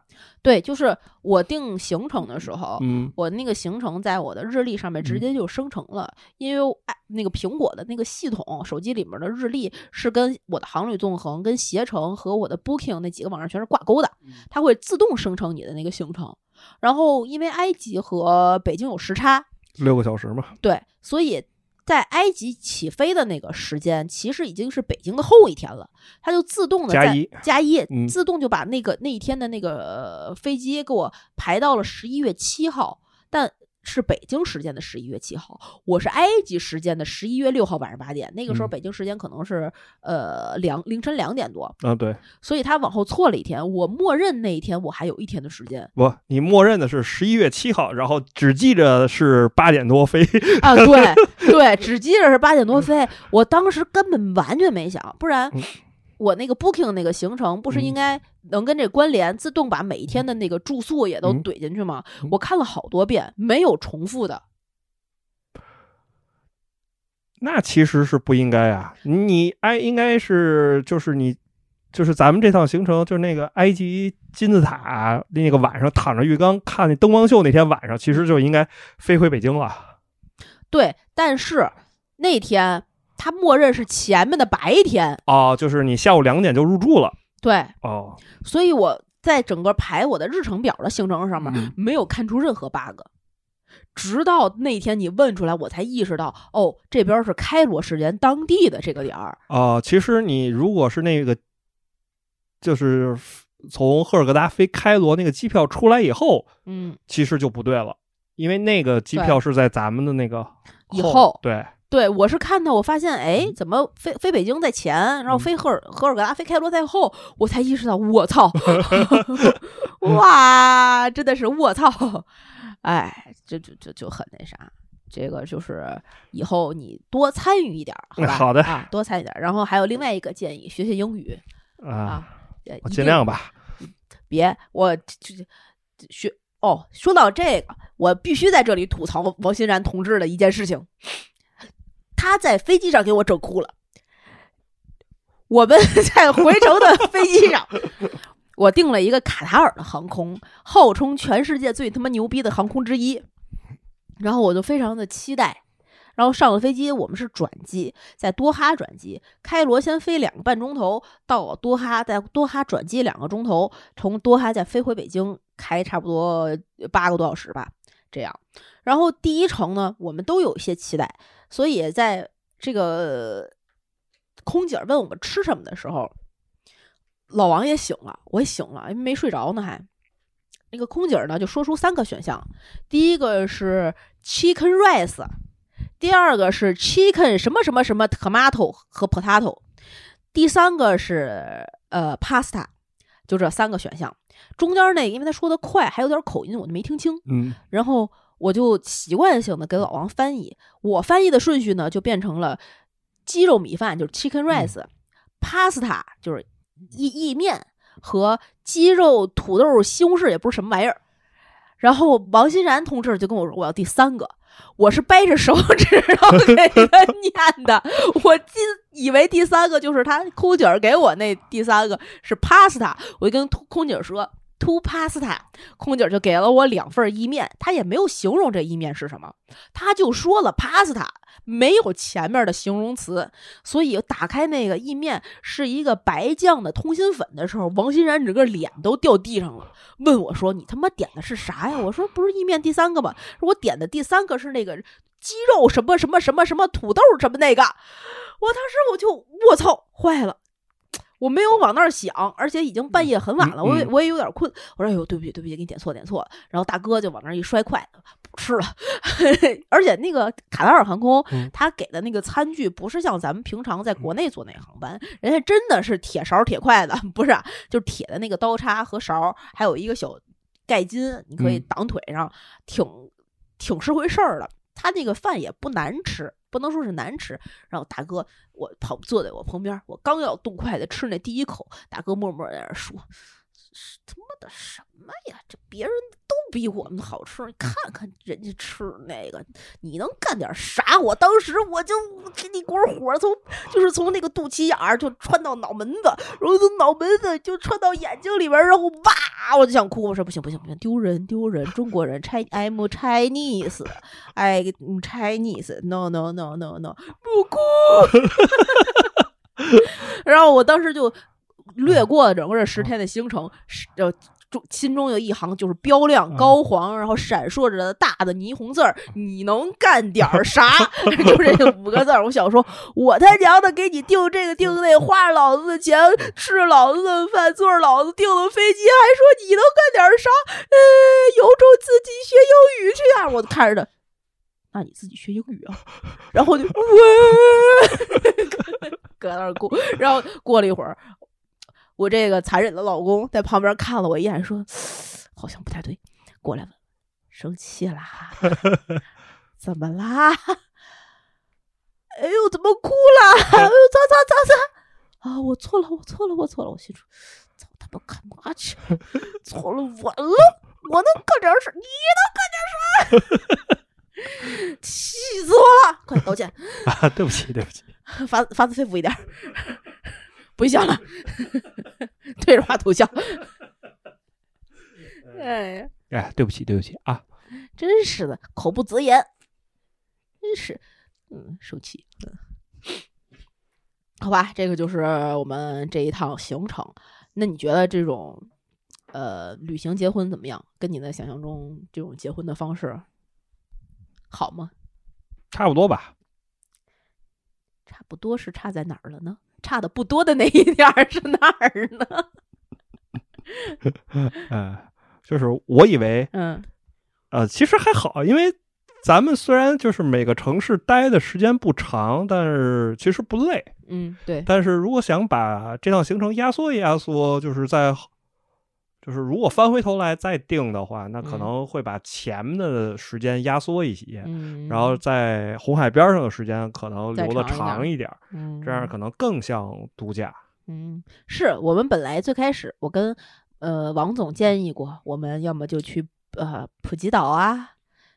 对，就是我定行程的时候，嗯。我那个行程在我的日历上面直嗯。接就生成了，因为哎，那个苹果的那个系统，手机里面的日历是跟我的航旅纵横、跟携程和我的 Booking 那几个网站全是挂钩的，它会自动生成你的那个行程。然后因为埃及和北京有时差，六个小时嘛，对，所以在埃及起飞的那个时间，其实已经是北京的后一天了，它就自动的在加一，加一，嗯自动就把那个那一天的那个、呃飞机给我排到了十一月七号，但是北京时间的十一月七号，我是埃及时间的十一月六号晚上八点。那个时候嗯北京时间可能是、呃两凌晨两点多，啊，对，所以他往后错了一天。我默认那一天我还有一天的时间不，你默认的是十一月七号，然后只记着是八点多飞。啊，对对，只记着是八点多飞。我当时根本完全没想，不然嗯我那个 booking 那个行程不是应嗯该能跟这关联，自动把每一天的那个住宿也都嗯怼进去吗？嗯我看了好多遍，没有重复的。那其实是不应该啊，你哎，应该是就是你，就是咱们这趟行程，就是那个埃及金字塔那个晚上躺着浴缸看那灯光秀那天晚上，其实就应该飞回北京了。对，但是那天他默认是前面的白天，哦，就是你下午两点就入住了。对，哦，所以我在整个排我的日程表的行程上面、嗯。没有看出任何 bug。直到那天你问出来，我才意识到，哦，这边是开罗时间当地的这个点儿。哦，其实你如果是那个，就是从赫尔格达飞开罗那个机票出来以后，嗯，其实就不对了，因为那个机票是在咱们的那个以后。对，对，我是看到我发现，哎，怎么飞飞北京在前，然后嗯飞赫尔赫尔格拉飞开罗在后，我才意识到，我操，哇，真的是我操，哎，这就就就很那啥。这个就是以后你多参与一点儿，好吧？嗯好的啊，多参与点儿。然后还有另外一个建议，学学英语啊，我尽量吧。别我这这学哦。说到这个，我必须在这里吐槽王欣然同志的一件事情，他在飞机上给我整哭了。我们 在回程的飞机上，我订了一个卡塔尔的航空，号称全世界最他妈牛逼的航空之一，然后我就非常的期待。然后上了飞机，我们是转机，在多哈转机，开罗先飞两个半钟头到多哈，在多哈转机两个钟头，从多哈再飞回北京，开差不多八个多小时吧，这样。然后第一程呢，我们都有一些期待，所以在这个空姐问我们吃什么的时候，老王也醒了，我也醒了，没睡着呢还。那个空姐呢就说出三个选项，第一个是 chicken rice，第二个是 chicken 什么什么什么 tomato 和 potato，第三个是呃 pasta，就这三个选项。中间那因为他说的快，还有点口音，我就没听清。嗯然后我就习惯性的给老王翻译，我翻译的顺序呢就变成了鸡肉米饭，就是 chicken rice，pasta、就是意意面和鸡肉土豆西红柿也不是什么玩意儿。然后王欣然同志就跟我说我要第三个，我是掰着手指头给他念的，我记以为第三个就是他空姐给我那第三个是 pasta，我就跟空姐说 two pasta，空姐就给了我两份意面，她也没有形容这意面是什么，她就说了 pasta，没有前面的形容词，所以打开那个意面是一个白酱的通心粉的时候，王欣然整个脸都掉地上了，问我说：“你他妈点的是啥呀？”我说：“不是意面第三个吗？我点的第三个是那个鸡肉什么什么什么什么土豆什么那个。”我当时我就我操坏了。我没有往那儿想，而且已经半夜很晚了，嗯我也嗯我也有点困。我说：“哎呦，对不起，对不起，给你点错点错了。”然后大哥就往那儿一摔筷子，不吃了。而且那个卡塔尔航空，嗯他给的那个餐具不是像咱们平常在国内坐那个航班，人家真的是铁勺铁筷子，不是啊、就是铁的那个刀叉和勺，还有一个小盖巾，你可以嗯挡腿上，挺挺是回事儿的。他那个饭也不难吃，不能说是难吃。然后大哥，我旁坐在我旁边，我刚要动筷子吃那第一口，大哥默默在那儿说：“他妈的什么呀？这别人都比我们好吃，你看看人家吃那个，你能干点啥？”我当时我就这一股火从就是从那个肚脐眼儿就穿到脑门子，然后从脑门子就穿到眼睛里边，然后哇，我就想哭。我说不行不行不行，丢人丢人！中国人，Chinese I'm Chinese，I Chinese，no no no no no，不哭。然后我当时就略过了整个这十天的行程，是呃中心中有一行就是标亮嗯高黄，然后闪烁着大的霓虹字儿，你能干点儿啥？就这五个字儿。我想说，我他娘的给你订这个订那，花老子的钱，吃老子的饭，坐着老子订的飞机，还说你能干点儿啥？呃，有种自己学英语去啊！我就看着他，那你自己学英语啊？然后我就哇，搁那儿哭。然后过了一会儿，我这个残忍的老公在旁边看了我一眼，说：“好像不太对。”过来问：“生气啦？怎么啦？”哎呦，怎么哭了？哎呦，咋咋咋咋？啊，我错了，我错了，我错了！我心说：“操他妈干嘛去？错了，完了！我能干点啥？你能干点啥？气死我了！快道歉，啊，对不起，对不起。发发自肺腑一点儿，不许笑了，对着话筒笑。哎呀，哎，对不起，对不起啊！真是的，口不择言，真是，嗯，受气。嗯好吧，这个就是我们这一趟行程。那你觉得这种呃旅行结婚怎么样？跟你的想象中这种结婚的方式好吗？差不多吧。差不多是差在哪儿了呢？差的不多的那一点儿是哪儿呢？嗯，就是我以为，嗯呃，其实还好，因为咱们虽然就是每个城市待的时间不长，但是其实不累。嗯，对，但是如果想把这趟行程压缩一压缩，就是在，就是如果翻回头来再定的话，那可嗯能会把前面的时间压缩一些，嗯，然后在红海边上的时间可能留的长一点嗯这样可能更像度假。嗯，是我们本来最开始我跟呃王总建议过，我们要么就去呃普吉岛啊，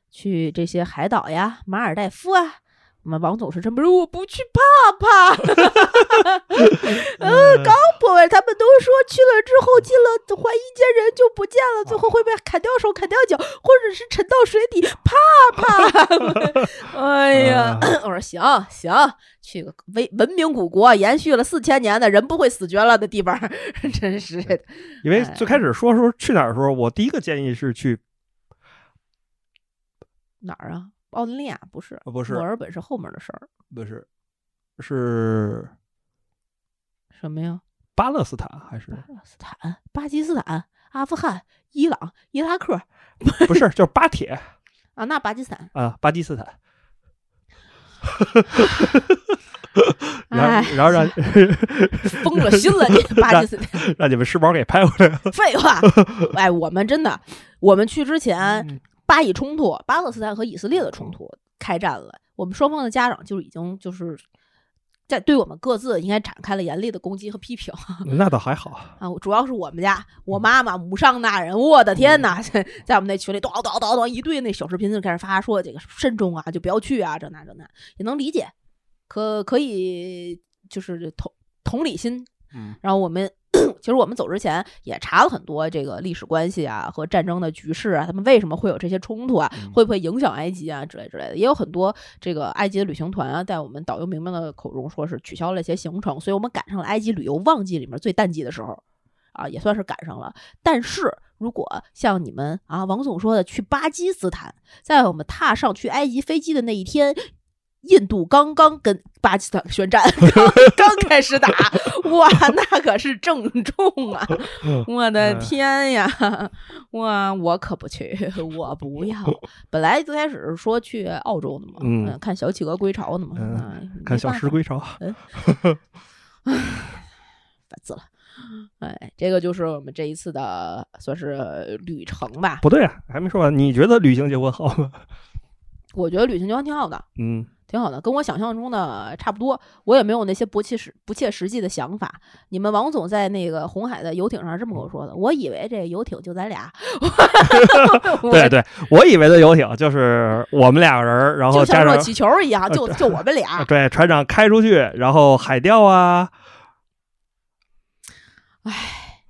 去这些海岛呀，马尔代夫啊。我们王总是这么说，我不去怕怕。呃，刚破完，他们都说去了之后进了怀疑间人就不见了，最后会被砍掉手、砍掉脚，或者是沉到水底，怕怕。哎呀，我说行行，去个文文明古国，延续了四千年的人不会死绝了的地方，真是的。因为最开始说说去哪儿的时候，我第一个建议是去，哪儿啊？澳大利亚不是，呃不是墨尔本是后面的事儿。不是，是什么呀？巴勒斯坦还是巴勒斯坦、巴基斯坦、阿富汗、伊朗、伊拉克不是？就是巴铁啊，那巴基斯坦。啊，巴基斯坦。然哎后，然后让 疯了心了，你巴基斯坦。让你们世宝给拍回来了。废话，哎，我们真的，我们去之前，嗯巴以冲突，巴勒斯坦和以色列的冲突开战了，我们双方的家长就已经就是在对我们各自应该展开了严厉的攻击和批评那倒还好，啊。主要是我们家我妈妈母上大人，我的天呐，在我们那群里叨叨叨叨一堆那小视频就开始发，说这个慎重啊，就不要去啊，这那这那，也能理解，可可以就是同同理心嗯。然后我们其实我们走之前也查了很多这个历史关系啊和战争的局势啊，他们为什么会有这些冲突啊，嗯会不会影响埃及啊之类之类的，也有很多这个埃及的旅行团啊，在我们导游明明的口中说是取消了一些行程，所以我们赶上了埃及旅游旺季里面最淡季的时候。啊，也算是赶上了。但是如果像你们啊，王总说的去巴基斯坦，在我们踏上去埃及飞机的那一天，印度刚刚跟巴基斯坦宣战，刚 刚开始打，哇，那可是正中啊！我的嗯天呀，我，我可不去，我不要。本来最开始是说去澳洲的嘛，嗯看小企鹅归巢的嘛，嗯啊看小石归巢。烦死了。哎，这个就是我们这一次的算是旅程吧。不对啊，还没说完。你觉得旅行结婚好吗？我觉得旅行就还挺好的，嗯，挺好的，跟我想象中的差不多。我也没有那些不切实不切实际的想法。你们王总在那个红海的游艇上这么跟我说的，我以为这游艇就咱俩。对对，我以为的游艇就是我们两个人，然后就像热气球一样，就就我们俩。对船长开出去，然后海钓啊，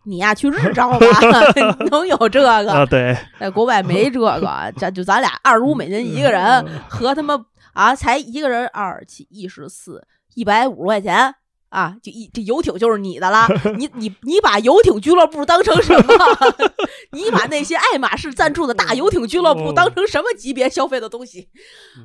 你呀，去日照吧，能有这啊个？对，在国外没这个，咱就咱俩二十五美金一个人，和他妈啊，才一个人二七一十四，一百五十块钱啊，就一这游艇就是你的啦。你你你把游艇俱乐部当成什么？你把那些爱马仕赞助的大游艇俱乐部当成什么级别消费的东西？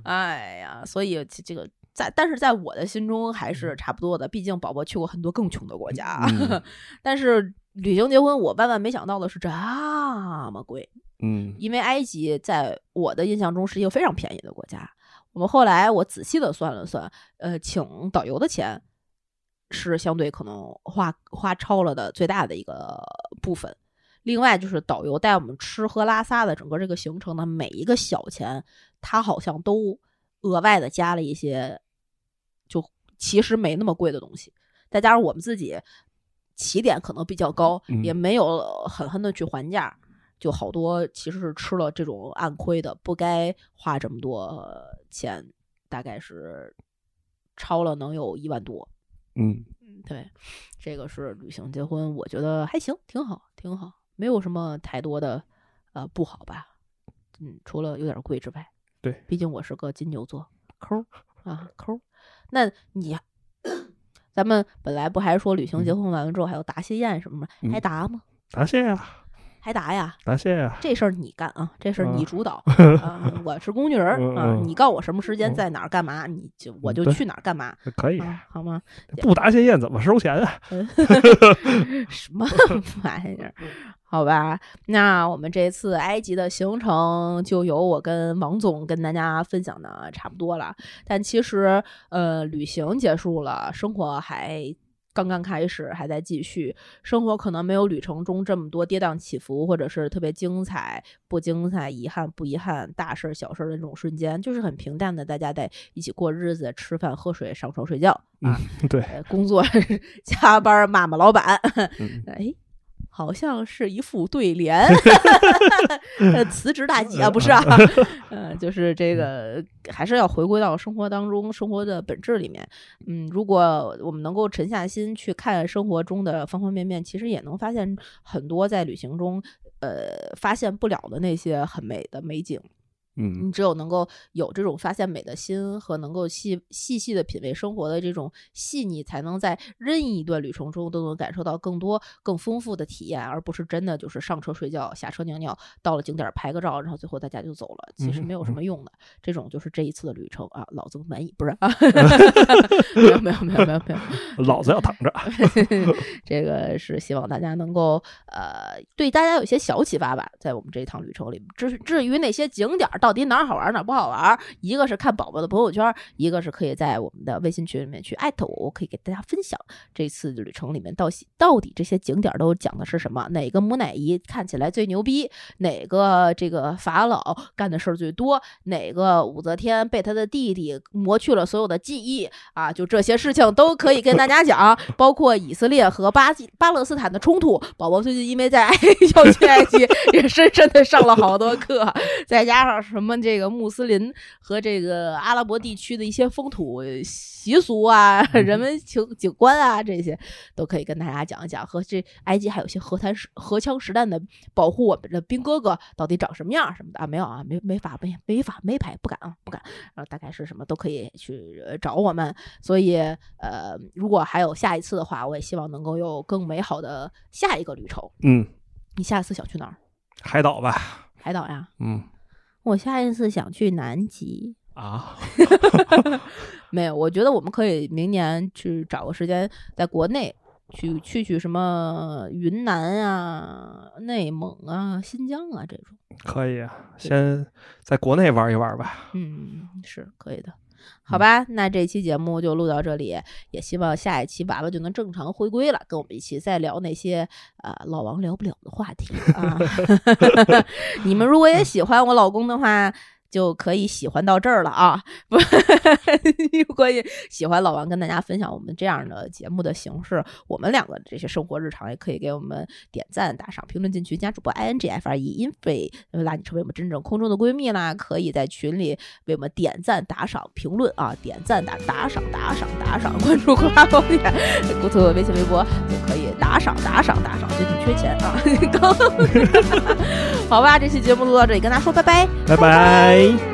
哎呀，所以这这个在，但是在我的心中还是差不多的。毕竟宝宝去过很多更穷的国家，嗯但是旅行结婚，我万万没想到的是这么贵。嗯因为埃及在我的印象中是一个非常便宜的国家。我们后来我仔细的算了算，呃，请导游的钱是相对可能花花超了的最大的一个部分。另外就是导游带我们吃喝拉撒的整个这个行程的每一个小钱，他好像都额外的加了一些，就其实没那么贵的东西。再加上我们自己起点可能比较高，嗯也没有狠狠的去还价，就好多其实是吃了这种暗亏的，不该花这么多钱，大概是超了能有一万多。嗯嗯，对，这个是旅行结婚，我觉得还行，挺好，挺好，没有什么太多的呃不好吧。嗯，除了有点贵之外，对，毕竟我是个金牛座，抠儿啊抠儿。那你，咱们本来不还说旅行结婚完了之后还有答谢宴什么的，还嗯。答吗？答谢呀，还答呀？答谢呀，这事儿你干啊，这事儿你嗯主导啊，我是工具人儿啊，你告我什么时间嗯在哪儿干嘛，你就我就去哪儿干嘛可以，啊，好吗？不答谢宴怎么收钱啊？什么 玩意儿？好吧，那我们这次埃及的行程就由我跟王总跟大家分享的差不多了。但其实，呃，旅行结束了，生活还刚刚开始，还在继续。生活可能没有旅程中这么多跌宕起伏，或者是特别精彩、不精彩、遗憾不遗憾、大事儿小事儿的那种瞬间，就是很平淡的，大家在一起过日子，吃饭、喝水、上床睡觉啊。对，呃工作 加班骂骂老板，嗯 哎，好像是一副对联，呃辞职大吉啊，不是啊，呃，就是这个还是要回归到生活当中，生活的本质里面。嗯，如果我们能够沉下心去看生活中的方方面面，其实也能发现很多在旅行中。呃，发现不了的那些很美的美景，嗯你只有能够有这种发现美的心和能够细细细的品味生活的这种细腻，才能在任意一段旅程中都能感受到更多、更丰富的体验，而不是真的就是上车睡觉、下车尿尿，到了景点儿拍个照，然后最后大家就走了，其实没有什么用的。这种就是这一次的旅程啊，老子不满意，不是啊？没有没有没有没有没有，老子要躺着。这个是希望大家能够呃，对大家有些小启发吧，在我们这一趟旅程里。至至于那些景点儿到底哪儿好玩哪儿不好玩，一个是看宝宝的朋友圈，一个是可以在我们的微信群里面去艾特我，我可以给大家分享这次旅程里面到到底这些景点都讲的是什么，哪个木乃伊看起来最牛逼，哪个这个法老干的事儿最多，哪个武则天被他的弟弟磨去了所有的记忆啊，就这些事情都可以跟大家讲，包括以色列和巴基巴勒斯坦的冲突。宝宝最近因为在埃 要去埃及，也深深的上了好多课，再加上什么这个穆斯林和这个阿拉伯地区的一些风土习俗啊、人文情景观啊，这些都可以跟大家讲一讲。和这埃及还有一些核弹实荷枪实弹的保护我们的兵哥哥到底长什么样什么的啊？没有啊，没没法没没法没牌，不敢啊，不敢。然后大概是什么都可以去呃找我们。所以呃，如果还有下一次的话，我也希望能够有更美好的下一个旅程。嗯，你下一次想去哪儿？海岛吧。海岛呀？嗯我下一次想去南极。啊 没有，我觉得我们可以明年去找个时间，在国内去去去什么云南啊、内蒙啊、新疆啊这种。可以啊，先在国内玩一玩吧。嗯，是可以的。好吧，那这期节目就录到这里，也希望下一期娃娃就能正常回归了，跟我们一起再聊那些呃老王聊不了的话题啊。你们如果也喜欢我老公的话。就可以喜欢到这儿了啊！不，如果喜欢老王跟大家分享我们这样的节目的形式，我们两个这些生活日常也可以给我们点赞、打赏、评论进群，加主播 i n g f r e infree 拉你成为我们真正空中的闺蜜啦！可以在群里为我们点赞、打赏、评论啊，点赞、打打赏、打赏、打赏，关注“葵花宝典”，关注微信、微博就可以打赏、打赏、打赏，最近缺钱啊！刚 好吧，这期节目录到这里，跟大家说拜拜。拜拜。me.